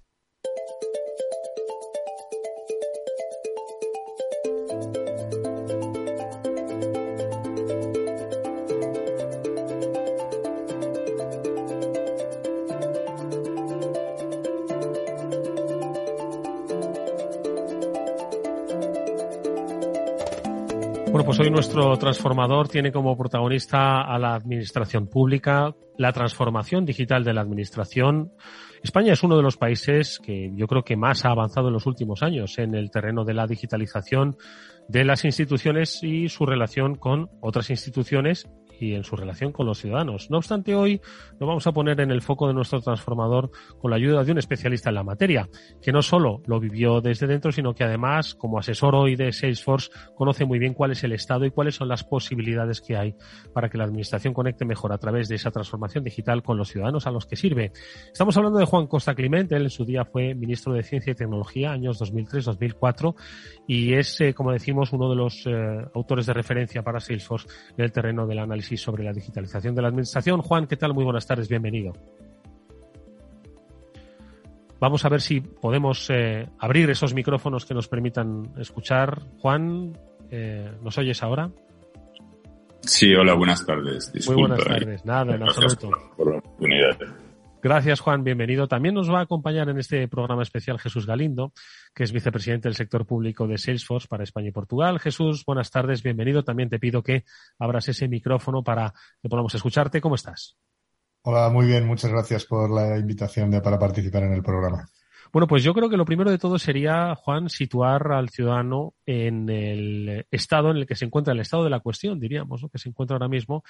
Speaker 10: Hoy nuestro transformador tiene como protagonista a la administración pública, la transformación digital de la administración. España es uno de los países que yo creo que más ha avanzado en los últimos años en el terreno de la digitalización de las instituciones y su relación con otras instituciones y en su relación con los ciudadanos. No obstante, hoy lo vamos a poner en el foco de nuestro transformador con la ayuda de un especialista en la materia, que no solo lo vivió desde dentro, sino que además, como asesor hoy de Salesforce, conoce muy bien cuál es el estado y cuáles son las posibilidades que hay para que la administración conecte mejor a través de esa transformación digital con los ciudadanos a los que sirve. Estamos hablando de Juan Costa Clemente, él en su día fue ministro de Ciencia y Tecnología, años 2003-2004, y es, eh, como decimos, uno de los eh, autores de referencia para Salesforce en el terreno del análisis sobre la digitalización de la administración. Juan, ¿qué tal? Muy buenas tardes, bienvenido. Vamos a ver si podemos eh, abrir esos micrófonos que nos permitan escuchar. Juan, eh, ¿nos oyes ahora?
Speaker 14: Sí, hola, buenas tardes.
Speaker 10: Muy buenas
Speaker 14: Disculpa,
Speaker 10: tardes. Nada, en absoluto.
Speaker 14: por la oportunidad.
Speaker 10: Gracias, Juan. Bienvenido. También nos va a acompañar en este programa especial Jesús Galindo, que es vicepresidente del sector público de Salesforce para España y Portugal. Jesús, buenas tardes. Bienvenido. También te pido que abras ese micrófono para que podamos escucharte. ¿Cómo estás?
Speaker 15: Hola, muy bien. Muchas gracias por la invitación para participar en el programa.
Speaker 10: Bueno, pues yo creo que lo primero de todo sería, Juan, situar al ciudadano en el estado en el que se encuentra, el estado de la cuestión, diríamos, ¿no? que se encuentra ahora mismo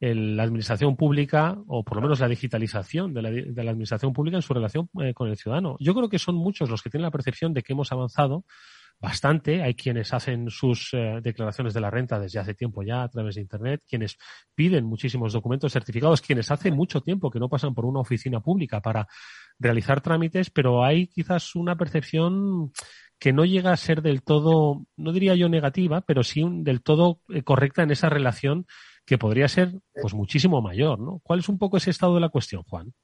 Speaker 10: en la administración pública, o por lo menos la digitalización de la, de la administración pública en su relación eh, con el ciudadano. Yo creo que son muchos los que tienen la percepción de que hemos avanzado bastante. Hay quienes hacen sus eh, declaraciones de la renta desde hace tiempo ya a través de Internet, quienes piden muchísimos documentos certificados, quienes hace mucho tiempo que no pasan por una oficina pública para realizar trámites, pero hay quizás una percepción que no llega a ser del todo, no diría yo negativa, pero sí del todo eh, correcta en esa relación que podría ser pues muchísimo mayor, ¿no? ¿Cuál es un poco ese estado de la cuestión, Juan?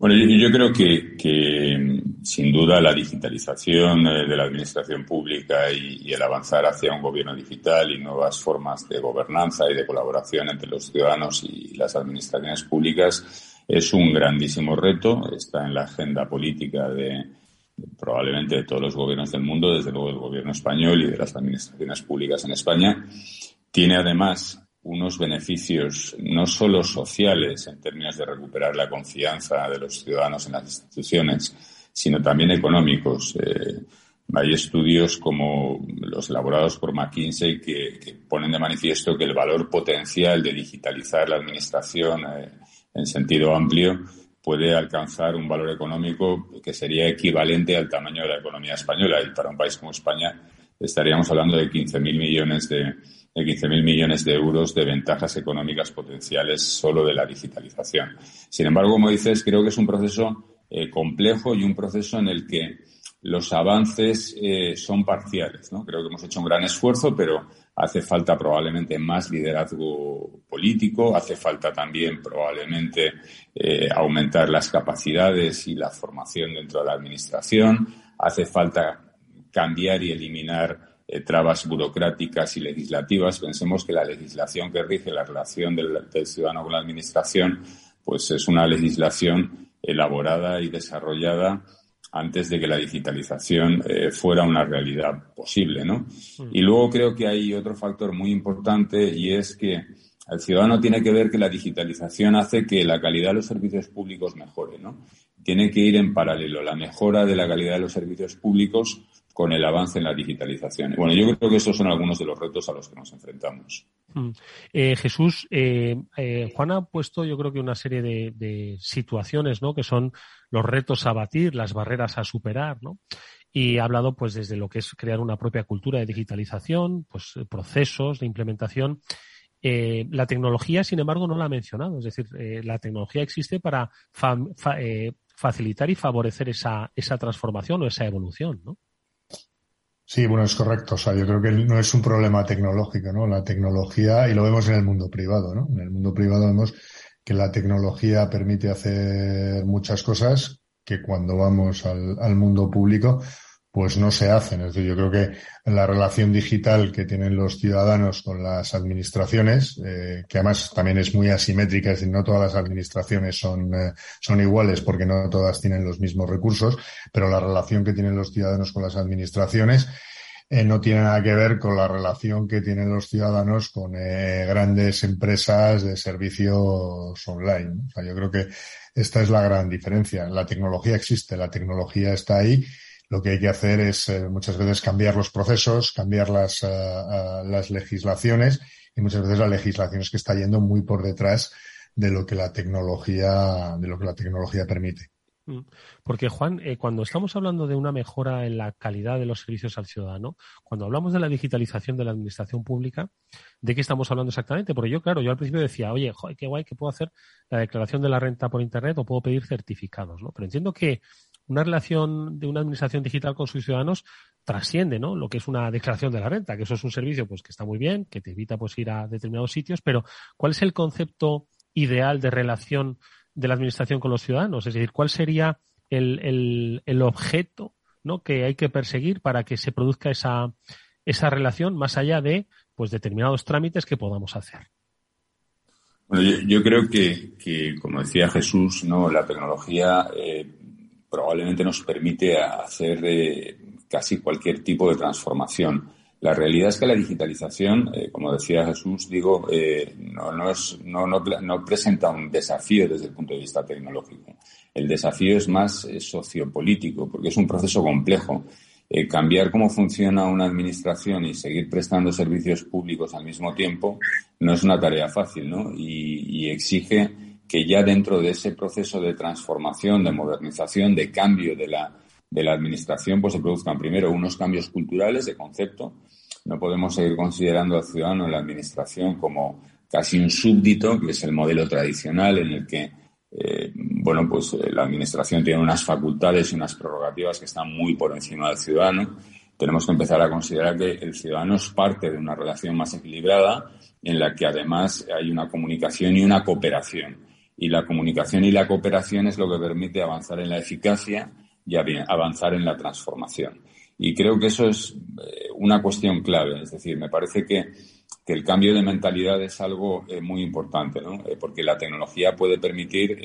Speaker 14: Bueno, yo, creo que, que, sin duda la digitalización de la administración pública y, el avanzar hacia un gobierno digital y nuevas formas de gobernanza y de colaboración entre los ciudadanos y las administraciones públicas es un grandísimo reto. Está en la agenda política de probablemente de todos los gobiernos del mundo, desde luego del gobierno español y de las administraciones públicas en España. Tiene además unos beneficios no solo sociales en términos de recuperar la confianza de los ciudadanos en las instituciones, sino también económicos. Eh, hay estudios como los elaborados por McKinsey que, ponen de manifiesto que el valor potencial de digitalizar la administración eh, en sentido amplio puede alcanzar un valor económico que sería equivalente al tamaño de la economía española. Y para un país como España estaríamos hablando de 15.000 millones de, de 15.000 millones de euros de ventajas económicas potenciales solo de la digitalización. Sin embargo, como dices, creo que es un proceso eh, complejo y un proceso en el que los avances eh, son parciales. Creo que hemos hecho un gran esfuerzo, pero hace falta probablemente más liderazgo político, hace falta también probablemente eh, aumentar las capacidades y la formación dentro de la administración, hace falta cambiar y eliminar eh, trabas burocráticas y legislativas. Pensemos que la legislación que rige la relación del, del, ciudadano con la administración, pues es una legislación elaborada y desarrollada antes de que la digitalización eh, fuera una realidad posible, ¿no? Mm. Y luego creo que hay otro factor muy importante y es que el ciudadano tiene que ver que la digitalización hace que la calidad de los servicios públicos mejore, ¿no? Tiene que ir en paralelo la mejora de la calidad de los servicios públicos con el avance en la digitalización. Bueno, yo creo que esos son algunos de los retos a los que nos enfrentamos.
Speaker 10: Mm. Eh, Jesús, eh, eh, Juan ha puesto yo creo que una serie de, situaciones, ¿no? Que son los retos a batir, las barreras a superar, ¿no? Y ha hablado pues desde lo que es crear una propia cultura de digitalización, pues procesos de implementación. Eh, la tecnología, sin embargo, no la ha mencionado. Es decir, eh, la tecnología existe para fa fa eh, facilitar y favorecer esa, esa transformación o esa evolución, ¿no?
Speaker 15: Sí, bueno, es correcto. O sea, yo creo que no es un problema tecnológico, ¿no? La tecnología, y lo vemos en el mundo privado, ¿no? En el mundo privado vemos que la tecnología permite hacer muchas cosas que cuando vamos al, al mundo público pues no se hacen. Es yo creo que la relación digital que tienen los ciudadanos con las administraciones, eh, que además también es muy asimétrica, es decir, no todas las administraciones son, eh, son iguales porque no todas tienen los mismos recursos, pero la relación que tienen los ciudadanos con las administraciones eh, no tiene nada que ver con la relación que tienen los ciudadanos con grandes empresas de servicios online. O sea, yo creo que esta es la gran diferencia. La tecnología existe, la tecnología está ahí lo que hay que hacer es eh, muchas veces cambiar los procesos, cambiar las, uh, uh, las legislaciones y muchas veces la legislación es que está yendo muy por detrás de lo que la tecnología, de lo que la tecnología permite.
Speaker 10: Mm. Porque, Juan, eh, cuando estamos hablando de una mejora en la calidad de los servicios al ciudadano, cuando hablamos de la digitalización de la administración pública, ¿de qué estamos hablando exactamente? Porque yo, claro, yo al principio decía, oye, qué guay que puedo hacer la declaración de la renta por Internet o puedo pedir certificados, ¿no? Pero entiendo que una relación de una administración digital con sus ciudadanos trasciende, ¿no? Lo que es una declaración de la renta, que eso es un servicio pues que está muy bien, que te evita pues ir a determinados sitios, pero ¿cuál es el concepto ideal de relación de la administración con los ciudadanos? Es decir, ¿cuál sería el, el, el objeto ¿no? que hay que perseguir para que se produzca esa, esa relación más allá de pues determinados trámites que podamos hacer?
Speaker 14: Bueno, yo, creo que, que, como decía Jesús, no, la tecnología eh, probablemente nos permite hacer casi cualquier tipo de transformación. La realidad es que la digitalización, eh, como decía Jesús, digo, eh, no, no, es, no, no, presenta un desafío desde el punto de vista tecnológico. El desafío es más eh, sociopolítico, porque es un proceso complejo. Cambiar cómo funciona una administración y seguir prestando servicios públicos al mismo tiempo no es una tarea fácil, ¿no? Y, y exige que ya dentro de ese proceso de transformación, de modernización, de cambio de la, administración, pues se produzcan primero unos cambios culturales de concepto. No podemos seguir considerando al ciudadano en la administración como casi un súbdito, que es el modelo tradicional en el que, eh, bueno, pues eh, la administración tiene unas facultades y unas prerrogativas que están muy por encima del ciudadano. Tenemos que empezar a considerar que el ciudadano es parte de una relación más equilibrada en la que además hay una comunicación y una cooperación. Y la comunicación y la cooperación es lo que permite avanzar en la eficacia y avanzar en la transformación. Y creo que eso es eh, una cuestión clave. Es decir, me parece que, que el cambio de mentalidad es algo eh, muy importante, ¿no? Eh, porque la tecnología puede permitir,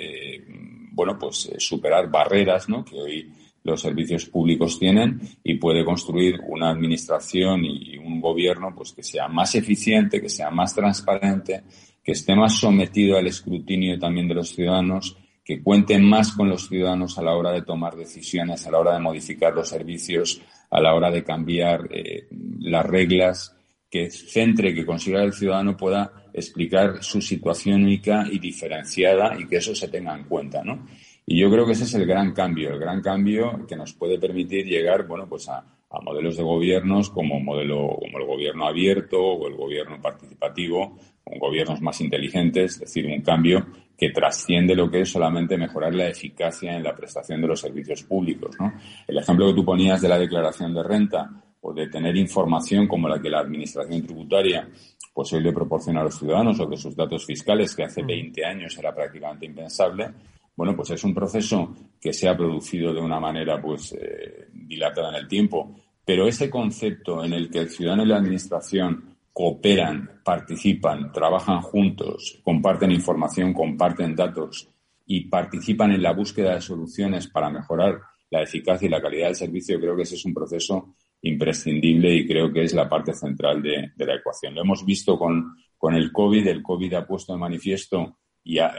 Speaker 14: bueno, pues superar barreras, ¿no? Que hoy los servicios públicos tienen y puede construir una administración y un gobierno pues que sea más eficiente, que sea más transparente, que esté más sometido al escrutinio también de los ciudadanos que cuenten más con los ciudadanos a la hora de tomar decisiones, a la hora de modificar los servicios, a la hora de cambiar eh, las reglas, que centre, que consiga el ciudadano pueda explicar su situación única y diferenciada y que eso se tenga en cuenta, ¿no? Y yo creo que ese es el gran cambio, el gran cambio que nos puede permitir llegar, bueno, pues a, a modelos de gobiernos como modelo, como el gobierno abierto o el gobierno participativo, con gobiernos más inteligentes, es decir, un cambio que trasciende lo que es solamente mejorar la eficacia en la prestación de los servicios públicos. ¿no? El ejemplo que tú ponías de la declaración de renta o de tener información como la que la Administración Tributaria pues hoy le proporciona a los ciudadanos sobre sus datos fiscales, que hace 20 mm. años era prácticamente impensable, bueno, pues es un proceso que se ha producido de una manera pues eh, dilatada en el tiempo, pero ese concepto en el que el ciudadano y la Administración cooperan, participan, trabajan juntos, comparten información, comparten datos y participan en la búsqueda de soluciones para mejorar la eficacia y la calidad del servicio, creo que ese es un proceso imprescindible y creo que es la parte central de, la ecuación. Lo hemos visto con, el COVID, el COVID ha puesto de manifiesto y ha,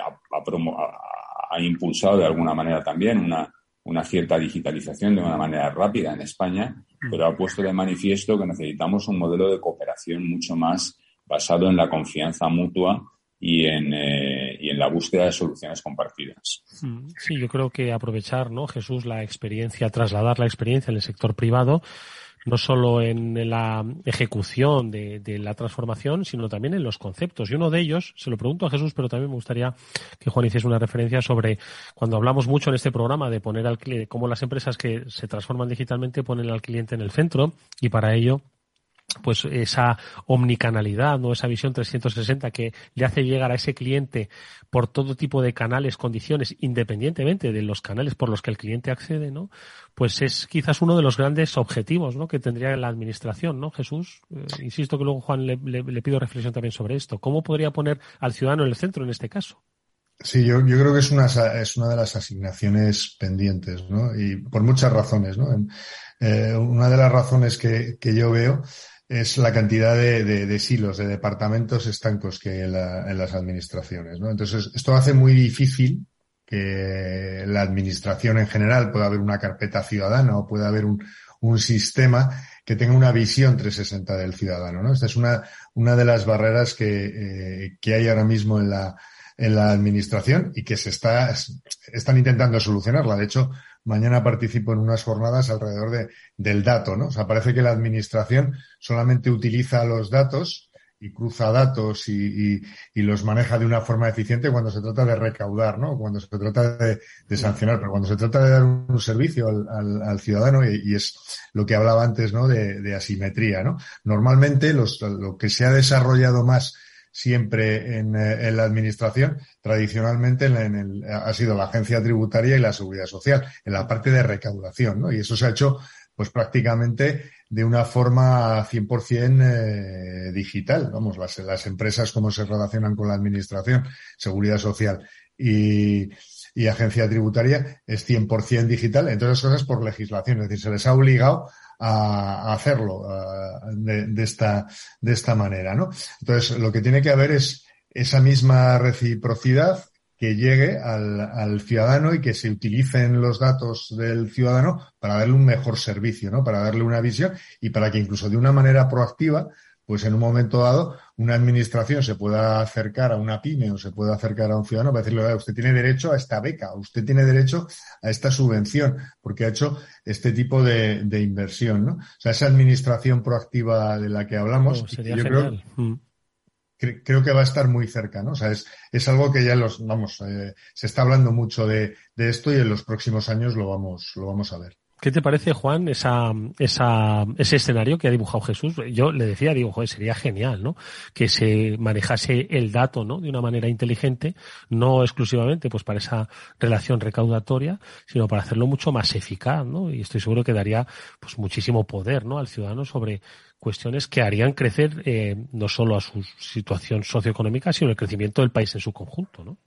Speaker 14: ha impulsado de alguna manera también una, una cierta digitalización de una manera rápida en España pero ha puesto de manifiesto que necesitamos un modelo de cooperación mucho más basado en la confianza mutua y en, eh, y en la búsqueda de soluciones compartidas.
Speaker 10: Mm, sí, yo creo que aprovechar, ¿no, Jesús, la experiencia, trasladar la experiencia en el sector privado no solo en la ejecución de, la transformación, sino también en los conceptos. Y uno de ellos, se lo pregunto a Jesús, pero también me gustaría que Juan hiciese una referencia sobre cuando hablamos mucho en este programa de poner al cliente, cómo las empresas que se transforman digitalmente ponen al cliente en el centro y para ello pues esa omnicanalidad, ¿no? Esa visión 360 que le hace llegar a ese cliente por todo tipo de canales, condiciones, independientemente de los canales por los que el cliente accede, ¿no? Pues es quizás uno de los grandes objetivos, ¿no? Que tendría la administración, ¿no? Jesús, eh, insisto que luego Juan le, pido reflexión también sobre esto. ¿Cómo podría poner al ciudadano en el centro en este caso?
Speaker 15: Sí, yo, yo creo que es una, es una de las asignaciones pendientes, ¿no? Y por muchas razones, ¿no? Eh, una de las razones que, que yo veo es la cantidad de, de, silos, de departamentos estancos que hay en, las administraciones. ¿no? Entonces, esto hace muy difícil que la administración en general pueda haber una carpeta ciudadana o pueda haber un, un sistema que tenga una visión 360 del ciudadano. ¿no? Esta es una, una de las barreras que, eh, que hay ahora mismo en la, en la administración y que se está, están intentando solucionarla. De hecho, mañana participo en unas jornadas alrededor de, del dato, ¿no? O sea, parece que la administración solamente utiliza los datos y cruza datos y, y, los maneja de una forma eficiente cuando se trata de recaudar, ¿no? Cuando se trata de, de sancionar, pero cuando se trata de dar un, servicio al, al, al ciudadano y, y, es lo que hablaba antes, ¿no? De, de asimetría, ¿no? Normalmente los, lo que se ha desarrollado más siempre en, eh, en la administración, tradicionalmente en, el, ha sido la agencia tributaria y la seguridad social, en la parte de recaudación, ¿no? Y eso se ha hecho, pues prácticamente de una forma 100% eh, digital. Vamos, las, las empresas cómo se relacionan con la administración, seguridad social. Y y agencia tributaria es 100% digital, entre otras cosas por legislación, es decir, se les ha obligado a, hacerlo de, esta, de esta manera, ¿no? Entonces, lo que tiene que haber es esa misma reciprocidad que llegue al, al, ciudadano y que se utilicen los datos del ciudadano para darle un mejor servicio, ¿no? Para darle una visión y para que incluso de una manera proactiva, pues en un momento dado, una administración se pueda acercar a una pyme o se pueda acercar a un ciudadano para decirle, usted tiene derecho a esta beca, usted tiene derecho a esta subvención, porque ha hecho este tipo de, de inversión, ¿no? O sea, esa administración proactiva de la que hablamos,
Speaker 10: oh, sería
Speaker 15: yo
Speaker 10: genial.
Speaker 15: creo
Speaker 10: Mm.
Speaker 15: cre- creo que va a estar muy cerca, ¿no? O sea, es, es algo que ya los, vamos, eh, se está hablando mucho de, de esto y en los próximos años lo vamos, lo vamos a ver.
Speaker 10: ¿Qué te parece, Juan, esa, esa, ese escenario que ha dibujado Jesús? Yo le decía, digo, joder, sería genial, ¿no? Que se manejase el dato, ¿no? De una manera inteligente, no exclusivamente, pues, para esa relación recaudatoria, sino para hacerlo mucho más eficaz, ¿no? Y estoy seguro que daría, pues, muchísimo poder, ¿no? Al ciudadano sobre cuestiones que harían crecer, eh, no solo a su situación socioeconómica, sino el crecimiento del país en su conjunto, ¿no?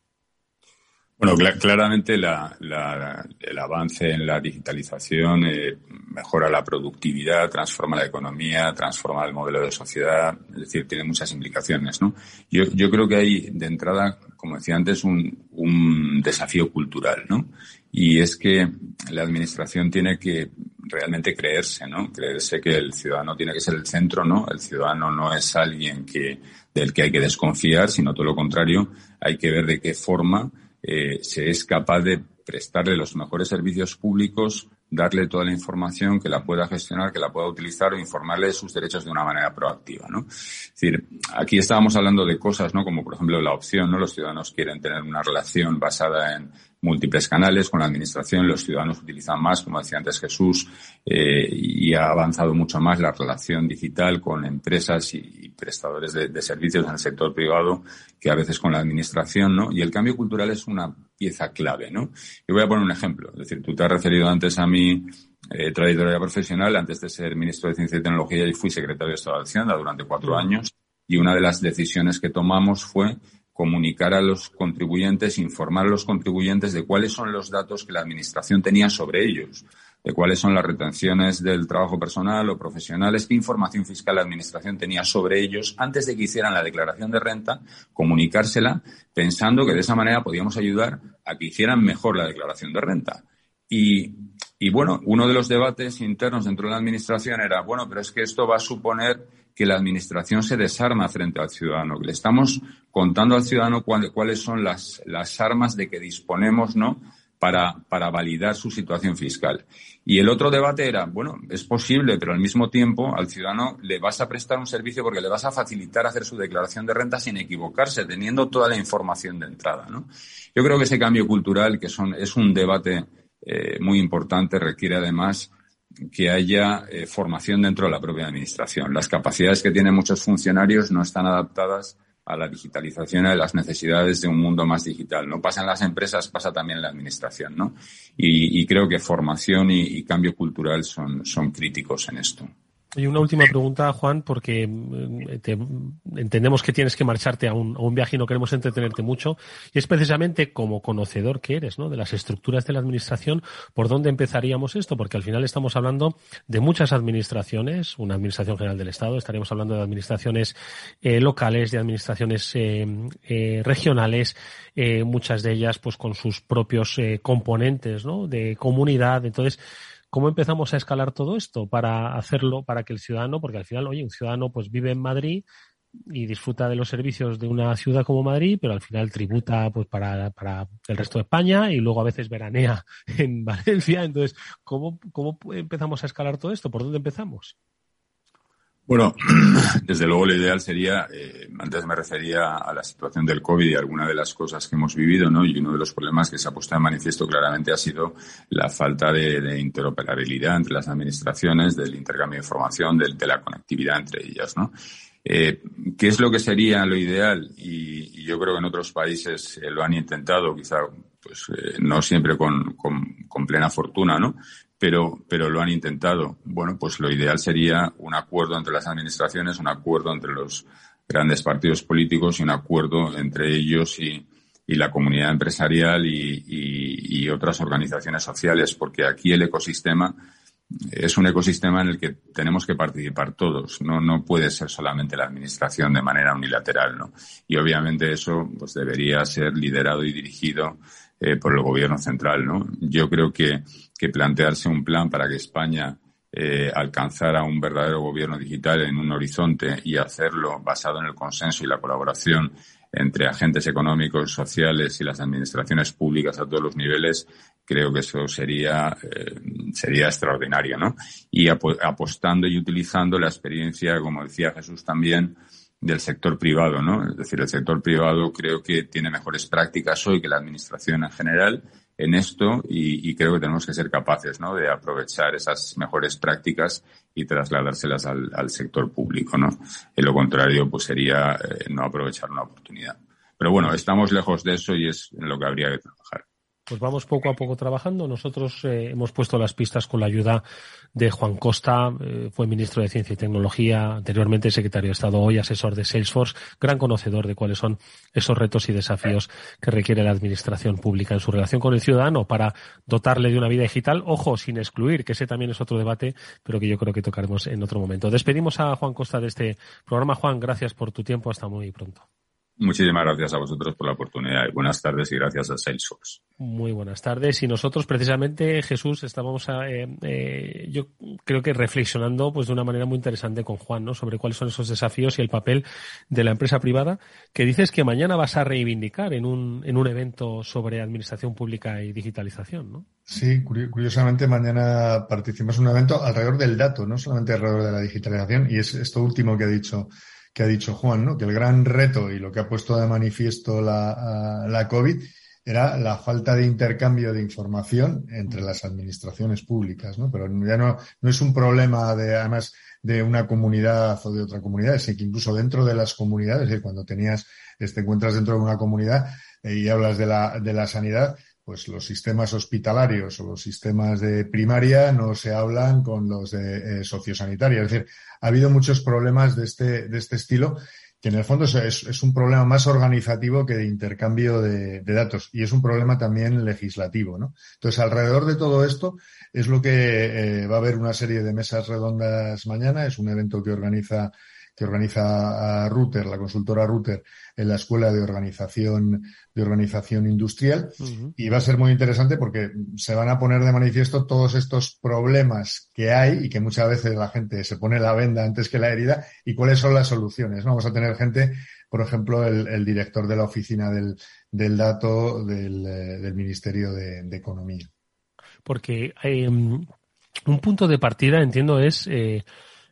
Speaker 14: Bueno, cla- claramente la- la- el avance en la digitalización eh, mejora la productividad, transforma la economía, transforma el modelo de sociedad, es decir, tiene muchas implicaciones, ¿no? Yo, yo creo que hay, de entrada, como decía antes, un, un desafío cultural, ¿no? Y es que la administración tiene que realmente creerse, ¿no? Creerse que el ciudadano tiene que ser el centro, ¿no? El ciudadano no es alguien que, del que hay que desconfiar, sino todo lo contrario, hay que ver de qué forma eh, se es capaz de prestarle los mejores servicios públicos, darle toda la información que la pueda gestionar, que la pueda utilizar o informarle de sus derechos de una manera proactiva, ¿no? Es decir, aquí estábamos hablando de cosas, ¿no? Como por ejemplo la opción, ¿no? Los ciudadanos quieren tener una relación basada en múltiples canales con la administración, los ciudadanos utilizan más, como decía antes Jesús, eh, y ha avanzado mucho más la relación digital con empresas y, y prestadores de, de servicios en el sector privado que a veces con la administración, ¿no? Y el cambio cultural es una pieza clave, ¿no? Yo voy a poner un ejemplo. Es decir, tú te has referido antes a mi eh, trayectoria profesional. Antes de ser ministro de Ciencia y Tecnología, y fui secretario de Estado de Hacienda durante cuatro años. Y una de las decisiones que tomamos fue comunicar a los contribuyentes, informar a los contribuyentes de cuáles son los datos que la Administración tenía sobre ellos, de cuáles son las retenciones del trabajo personal o profesionales, qué información fiscal la Administración tenía sobre ellos antes de que hicieran la declaración de renta, comunicársela pensando que de esa manera podíamos ayudar a que hicieran mejor la declaración de renta. Y, y bueno, uno de los debates internos dentro de la Administración era, bueno, pero es que esto va a suponer que la Administración se desarma frente al ciudadano. Le estamos contando al ciudadano cuál- cuáles son las, las armas de que disponemos, ¿no? Para, para validar su situación fiscal. Y el otro debate era, bueno, es posible, pero al mismo tiempo al ciudadano le vas a prestar un servicio porque le vas a facilitar hacer su declaración de renta sin equivocarse, teniendo toda la información de entrada, ¿no? Yo creo que ese cambio cultural, que son, es un debate eh, muy importante, requiere además que haya eh, formación dentro de la propia administración. Las capacidades que tienen muchos funcionarios no están adaptadas a la digitalización y a las necesidades de un mundo más digital. No pasa en las empresas, pasa también en la administración, ¿no? Y, creo que formación y, y cambio cultural son, son críticos en esto.
Speaker 10: Y una última pregunta, Juan, porque mm, te- entendemos que tienes que marcharte a un, viaje y no queremos entretenerte mucho. Y es precisamente como conocedor que eres, ¿no? De las estructuras de la administración, ¿por dónde empezaríamos esto? Porque al final estamos hablando de muchas administraciones, una administración general del Estado, estaríamos hablando de administraciones eh, locales, de administraciones eh, eh, regionales, eh, muchas de ellas pues con sus propios eh, componentes, ¿no? De comunidad. Entonces, ¿Cómo empezamos a escalar todo esto para hacerlo, para que el ciudadano, porque al final, oye, un ciudadano pues vive en Madrid y disfruta de los servicios de una ciudad como Madrid, pero al final tributa pues para, para el resto de España y luego a veces veranea en Valencia. Entonces, ¿cómo, cómo empezamos a escalar todo esto? ¿Por dónde empezamos?
Speaker 14: Bueno, desde luego lo ideal sería, eh, antes me refería a la situación del COVID y alguna de las cosas que hemos vivido, ¿no? Y uno de los problemas que se ha puesto de manifiesto claramente ha sido la falta de, de interoperabilidad entre las administraciones, del intercambio de información, del- de, la conectividad entre ellas, ¿no? Eh, ¿Qué es lo que sería lo ideal? Y, y yo creo que en otros países eh, lo han intentado, quizá pues eh, no siempre con- con plena fortuna, ¿no? Pero, pero lo han intentado. Bueno, pues lo ideal sería un acuerdo entre las administraciones, un acuerdo entre los grandes partidos políticos y un acuerdo entre ellos y, la comunidad empresarial y, y otras organizaciones sociales, porque aquí el ecosistema es un ecosistema en el que tenemos que participar todos. No, no puede ser solamente la administración de manera unilateral, ¿no? Y obviamente eso pues debería ser liderado y dirigido eh, por el gobierno central, ¿no? Yo creo que, que plantearse un plan para que España eh, alcanzara un verdadero gobierno digital en un horizonte y hacerlo basado en el consenso y la colaboración entre agentes económicos, sociales y las administraciones públicas a todos los niveles, creo que eso sería, eh, sería extraordinario, ¿no? Y apostando y utilizando la experiencia, como decía Jesús también, del sector privado, ¿no? Es decir, el sector privado creo que tiene mejores prácticas hoy que la administración en general en esto y, creo que tenemos que ser capaces, ¿no? De aprovechar esas mejores prácticas y trasladárselas al, sector público, ¿no? En lo contrario, pues sería eh, no aprovechar una oportunidad. Pero bueno, estamos lejos de eso y es en lo que habría que trabajar
Speaker 10: pues vamos poco a poco trabajando. Nosotros eh, hemos puesto las pistas con la ayuda de Juan Costa, eh, fue ministro de Ciencia y Tecnología, anteriormente secretario de Estado, hoy asesor de Salesforce, gran conocedor de cuáles son esos retos y desafíos que requiere la administración pública en su relación con el ciudadano para dotarle de una vida digital. Ojo, sin excluir, que ese también es otro debate, pero que yo creo que tocaremos en otro momento. Despedimos a Juan Costa de este programa. Juan, gracias por tu tiempo. Hasta muy pronto.
Speaker 14: Muchísimas gracias a vosotros por la oportunidad y buenas tardes y gracias a Salesforce.
Speaker 10: Muy buenas tardes. Y nosotros precisamente Jesús estábamos eh, eh, yo creo que reflexionando pues de una manera muy interesante con Juan no sobre cuáles son esos desafíos y el papel de la empresa privada que dices que mañana vas a reivindicar en un en un evento sobre administración pública y digitalización no
Speaker 15: sí curiosamente mañana participamos en un evento alrededor del dato no solamente alrededor de la digitalización y es esto último que ha dicho que ha dicho Juan, ¿no? que el gran reto y lo que ha puesto de manifiesto la, la COVID era la falta de intercambio de información entre las administraciones públicas, ¿no? Pero ya no, no es un problema de, además, de una comunidad o de otra comunidad, es que incluso dentro de las comunidades, es decir, cuando tenías, te encuentras dentro de una comunidad eh, y hablas de la, de la sanidad, pues los sistemas hospitalarios o los sistemas de primaria no se hablan con los de eh, sociosanitaria. Es decir, ha habido muchos problemas de este, de este estilo que en el fondo es, un problema más organizativo que de intercambio de, datos y es un problema también legislativo, ¿no? Entonces, alrededor de todo esto es lo que eh, va a haber una serie de mesas redondas mañana. Es un evento que organiza que organiza Router, la consultora Router, en la Escuela de Organización, de Organización Industrial. Y va a ser muy interesante porque se van a poner de manifiesto todos estos problemas que hay y que muchas veces la gente se pone la venda antes que la herida y cuáles son las soluciones. Vamos a tener gente, por ejemplo, el, director de la oficina del, dato del, eh, Ministerio de, Economía.
Speaker 10: Porque em, un punto de partida, entiendo, es eh,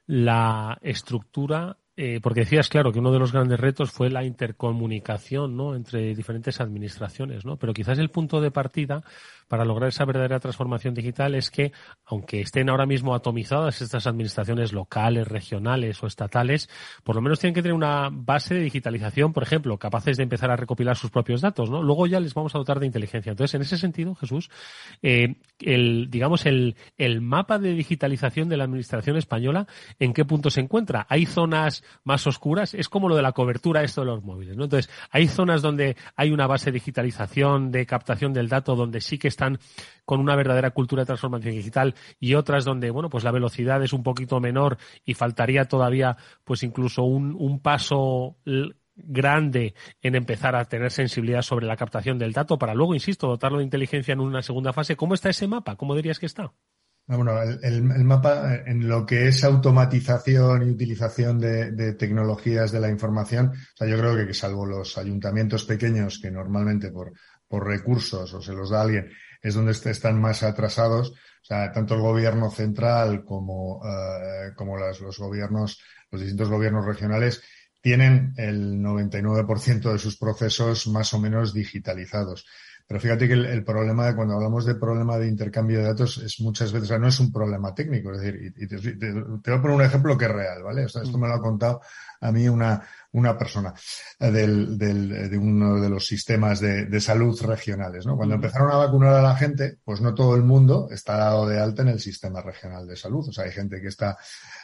Speaker 10: la estructura eh, porque decías, claro, que uno de los grandes retos fue la intercomunicación, ¿no? Entre diferentes administraciones, ¿no? Pero quizás el punto de partida para lograr esa verdadera transformación digital es que, aunque estén ahora mismo atomizadas estas administraciones locales, regionales o estatales, por lo menos tienen que tener una base de digitalización, por ejemplo, capaces de empezar a recopilar sus propios datos, ¿no? Luego ya les vamos a dotar de inteligencia. Entonces, en ese sentido, Jesús, eh, el, digamos, el, el mapa de digitalización de la administración española, ¿en qué punto se encuentra? Hay zonas más oscuras, es como lo de la cobertura esto de los móviles, ¿no? Entonces, hay zonas donde hay una base de digitalización, de captación del dato, donde sí que están con una verdadera cultura de transformación digital y otras donde, bueno, pues la velocidad es un poquito menor y faltaría todavía, pues incluso un, un paso grande en empezar a tener sensibilidad sobre la captación del dato para luego, insisto, dotarlo de inteligencia en una segunda fase. ¿Cómo está ese mapa? ¿Cómo dirías que está?
Speaker 15: Ah, bueno, el, mapa eh, en lo que es automatización y utilización de, tecnologías de la información, o sea, yo creo que, salvo los ayuntamientos pequeños que normalmente por, por recursos o se los da alguien, es donde están más atrasados. O sea, tanto el gobierno central como, eh, como los gobiernos, los distintos gobiernos regionales tienen el 99% de sus procesos más o menos digitalizados. Pero fíjate que el, problema de cuando hablamos de problema de intercambio de datos es muchas veces, o sea, no es un problema técnico, es decir, y, te, voy a poner un ejemplo que es real, ¿vale? esto me lo ha contado a mí una, una persona eh, del, del, de uno de los sistemas de, de salud regionales, ¿no? Cuando empezaron a vacunar a la gente, pues no todo el mundo está dado de alta en el sistema regional de salud. O sea, hay gente que está,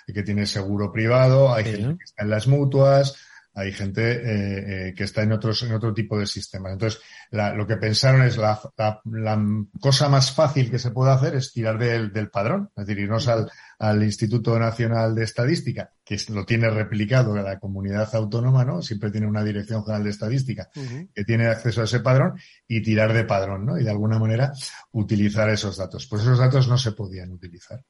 Speaker 15: que tiene seguro privado, hay gente que está en las mutuas, hay gente eh, eh, que está en otros en otro tipo de sistemas. Entonces, lo que pensaron es la, la, cosa más fácil que se puede hacer es tirar del, del padrón, es decir, irnos al, al, Instituto Nacional de Estadística, que lo tiene replicado en la comunidad autónoma, ¿no? Siempre tiene una Dirección General de Estadística que tiene acceso a ese padrón y tirar de padrón, ¿no? Y de alguna manera utilizar esos datos. Pues esos datos no se podían utilizar.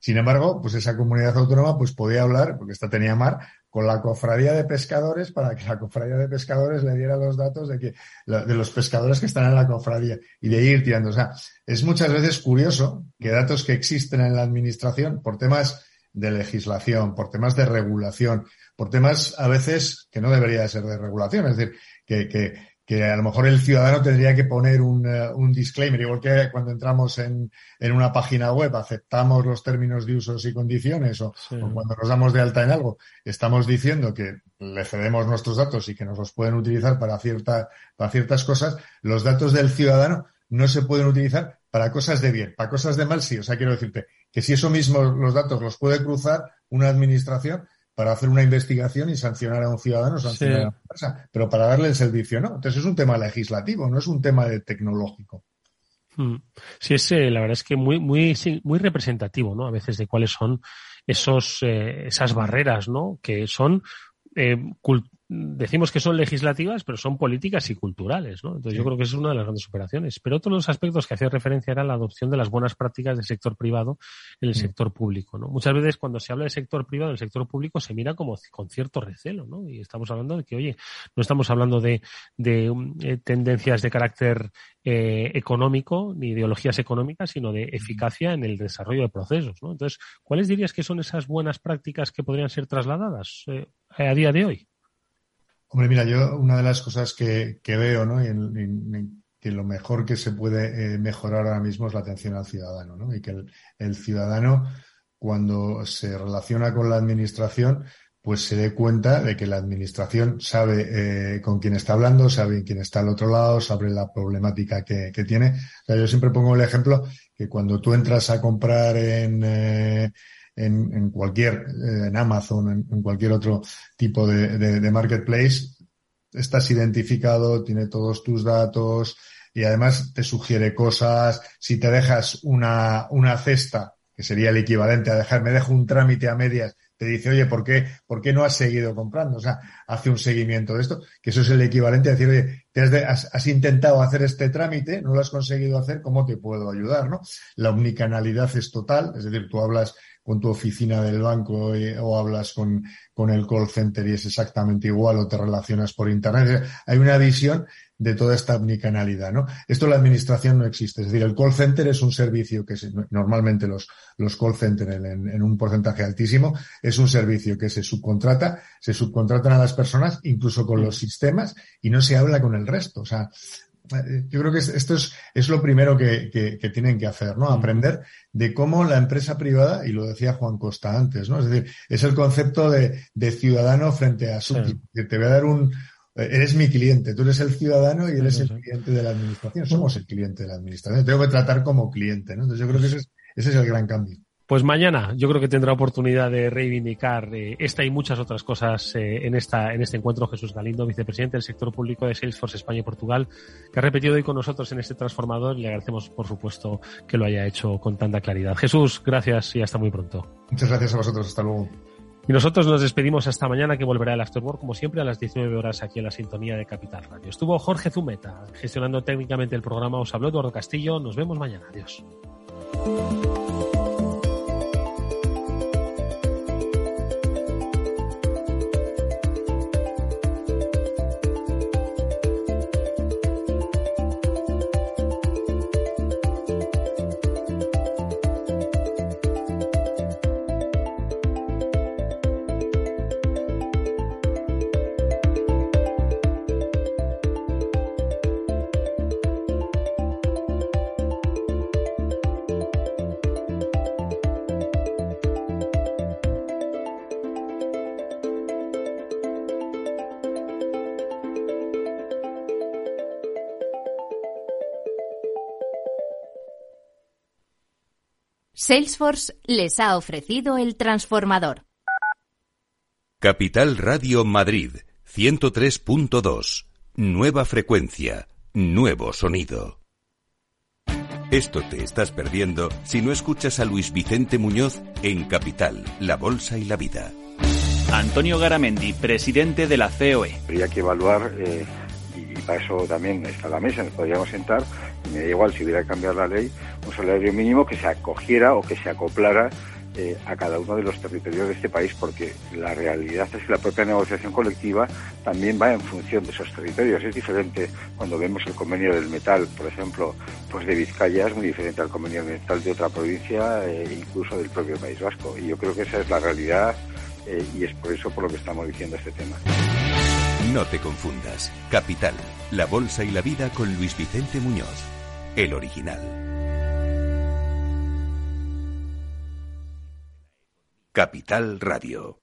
Speaker 15: Sin embargo, pues esa comunidad autónoma pues podía hablar, porque esta tenía mar, con la cofradía de pescadores para que la cofradía de pescadores le diera los datos de que de los pescadores que están en la cofradía y de ir tirando. O sea, es muchas veces curioso que datos que existen en la administración por temas de legislación, por temas de regulación, por temas a veces que no debería ser de regulación, es decir, que, que, que a lo mejor el ciudadano tendría que poner un, eh, un disclaimer, igual que cuando entramos en, en, una página web, aceptamos los términos de usos y condiciones, o, cuando nos damos de alta en algo, estamos diciendo que le cedemos nuestros datos y que nos los pueden utilizar para, cierta, para ciertas cosas, los datos del ciudadano no se pueden utilizar para cosas de bien, para cosas de mal sí. O sea, quiero decirte que si eso mismo los datos los puede cruzar una administración, para hacer una investigación y sancionar a un ciudadano, sancionar a una empresa, pero para darle el servicio, ¿no? Entonces es un tema legislativo, no es un tema de tecnológico.
Speaker 10: Hmm. Sí, es, eh, la verdad es que muy, muy, muy representativo, ¿no? A veces de cuáles son esos, eh, esas barreras, ¿no? Que son eh, decimos que son legislativas, pero son políticas y culturales, ¿no? Entonces yo creo que es una de las grandes operaciones. Pero otro de los aspectos que hacía referencia era la adopción de las buenas prácticas del sector privado en el mm. sector público, ¿no? Muchas veces cuando se habla del sector privado, el sector público se mira como con cierto recelo, ¿no? Y estamos hablando de que, oye, no estamos hablando de, de eh, tendencias de carácter eh, económico ni ideologías económicas, sino de eficacia en el desarrollo de procesos, ¿no? Entonces, ¿cuáles dirías que son esas buenas prácticas que podrían ser trasladadas eh, a día de hoy?
Speaker 15: Hombre, mira, yo una de las cosas que, que veo, ¿no? Y que lo mejor que se puede eh, mejorar ahora mismo es la atención al ciudadano, ¿no? Y que el, el ciudadano, cuando se relaciona con la administración, pues se dé cuenta de que la administración sabe eh, con quién está hablando, sabe quién está al otro lado, sabe la problemática que, que tiene. O sea, yo siempre pongo el ejemplo que cuando tú entras a comprar en, eh, en, cualquier, eh, en Amazon, en, cualquier otro tipo de, marketplace, estás identificado, tiene todos tus datos y además te sugiere cosas. Si te dejas una, una cesta, que sería el equivalente a dejar, me dejo un trámite a medias, te dice, oye, ¿por qué, ¿por qué no has seguido comprando? O sea, hace un seguimiento de esto, que eso es el equivalente a decir, oye, te has, has, intentado hacer este trámite, no lo has conseguido hacer, ¿cómo te puedo ayudar? ¿no? La omnicanalidad es total, es decir, tú hablas con tu oficina del banco eh, o hablas con, con el call center y es exactamente igual o te relacionas por internet. Hay una visión de toda esta omnicanalidad, ¿no? Esto en la administración no existe. Es decir, el call center es un servicio que se, normalmente los, los call centers en, en, un porcentaje altísimo es un servicio que se subcontrata, se subcontratan a las personas incluso con los sistemas y no se habla con el resto. O sea, yo creo que esto es, es lo primero que, que, tienen que hacer, ¿no? Aprender de cómo la empresa privada, y lo decía Juan Costa antes, ¿no? Es decir, es el concepto de, de ciudadano frente a su que te voy a dar un, eres mi cliente, tú eres el ciudadano y eres el cliente de la administración. Somos el cliente de la administración. Tengo que tratar como cliente, ¿no? Entonces yo creo que ese es, ese es el gran cambio.
Speaker 10: Pues mañana yo creo que tendrá oportunidad de reivindicar eh, esta y muchas otras cosas eh, en, esta, en este encuentro Jesús Galindo, vicepresidente del sector público de Salesforce España y Portugal, que ha repetido hoy con nosotros en este transformador y le agradecemos por supuesto que lo haya hecho con tanta claridad. Jesús, gracias y hasta muy pronto.
Speaker 15: Muchas gracias a vosotros, hasta luego.
Speaker 10: Y nosotros nos despedimos hasta mañana que volverá el Afterwork como siempre a las 19 horas aquí en la sintonía de Capital Radio. Estuvo Jorge Zumeta gestionando técnicamente el programa, os habló Eduardo Castillo, nos vemos mañana, adiós.
Speaker 13: Salesforce les ha ofrecido el transformador.
Speaker 2: Capital Radio Madrid 103.2. Nueva frecuencia. Nuevo sonido. Esto te estás perdiendo si no escuchas a Luis Vicente Muñoz en Capital, La Bolsa y la Vida.
Speaker 16: Antonio Garamendi, presidente de la COE.
Speaker 17: Habría que evaluar, eh, y para eso también está la mesa, nos podríamos sentar, y me da igual si hubiera que cambiar la ley, un salario mínimo que se acogiera o que se acoplara eh, a cada uno de los territorios de este país, porque la realidad es que la propia negociación colectiva también va en función de esos territorios. Es diferente cuando vemos el convenio del metal, por ejemplo, pues de Vizcaya es muy diferente al convenio del metal de otra provincia, e incluso del propio País Vasco. Y yo creo que esa es la realidad eh, y es por eso por lo que estamos diciendo este tema.
Speaker 2: No te confundas. Capital, la bolsa y la vida con Luis Vicente Muñoz, el original. Capital Radio.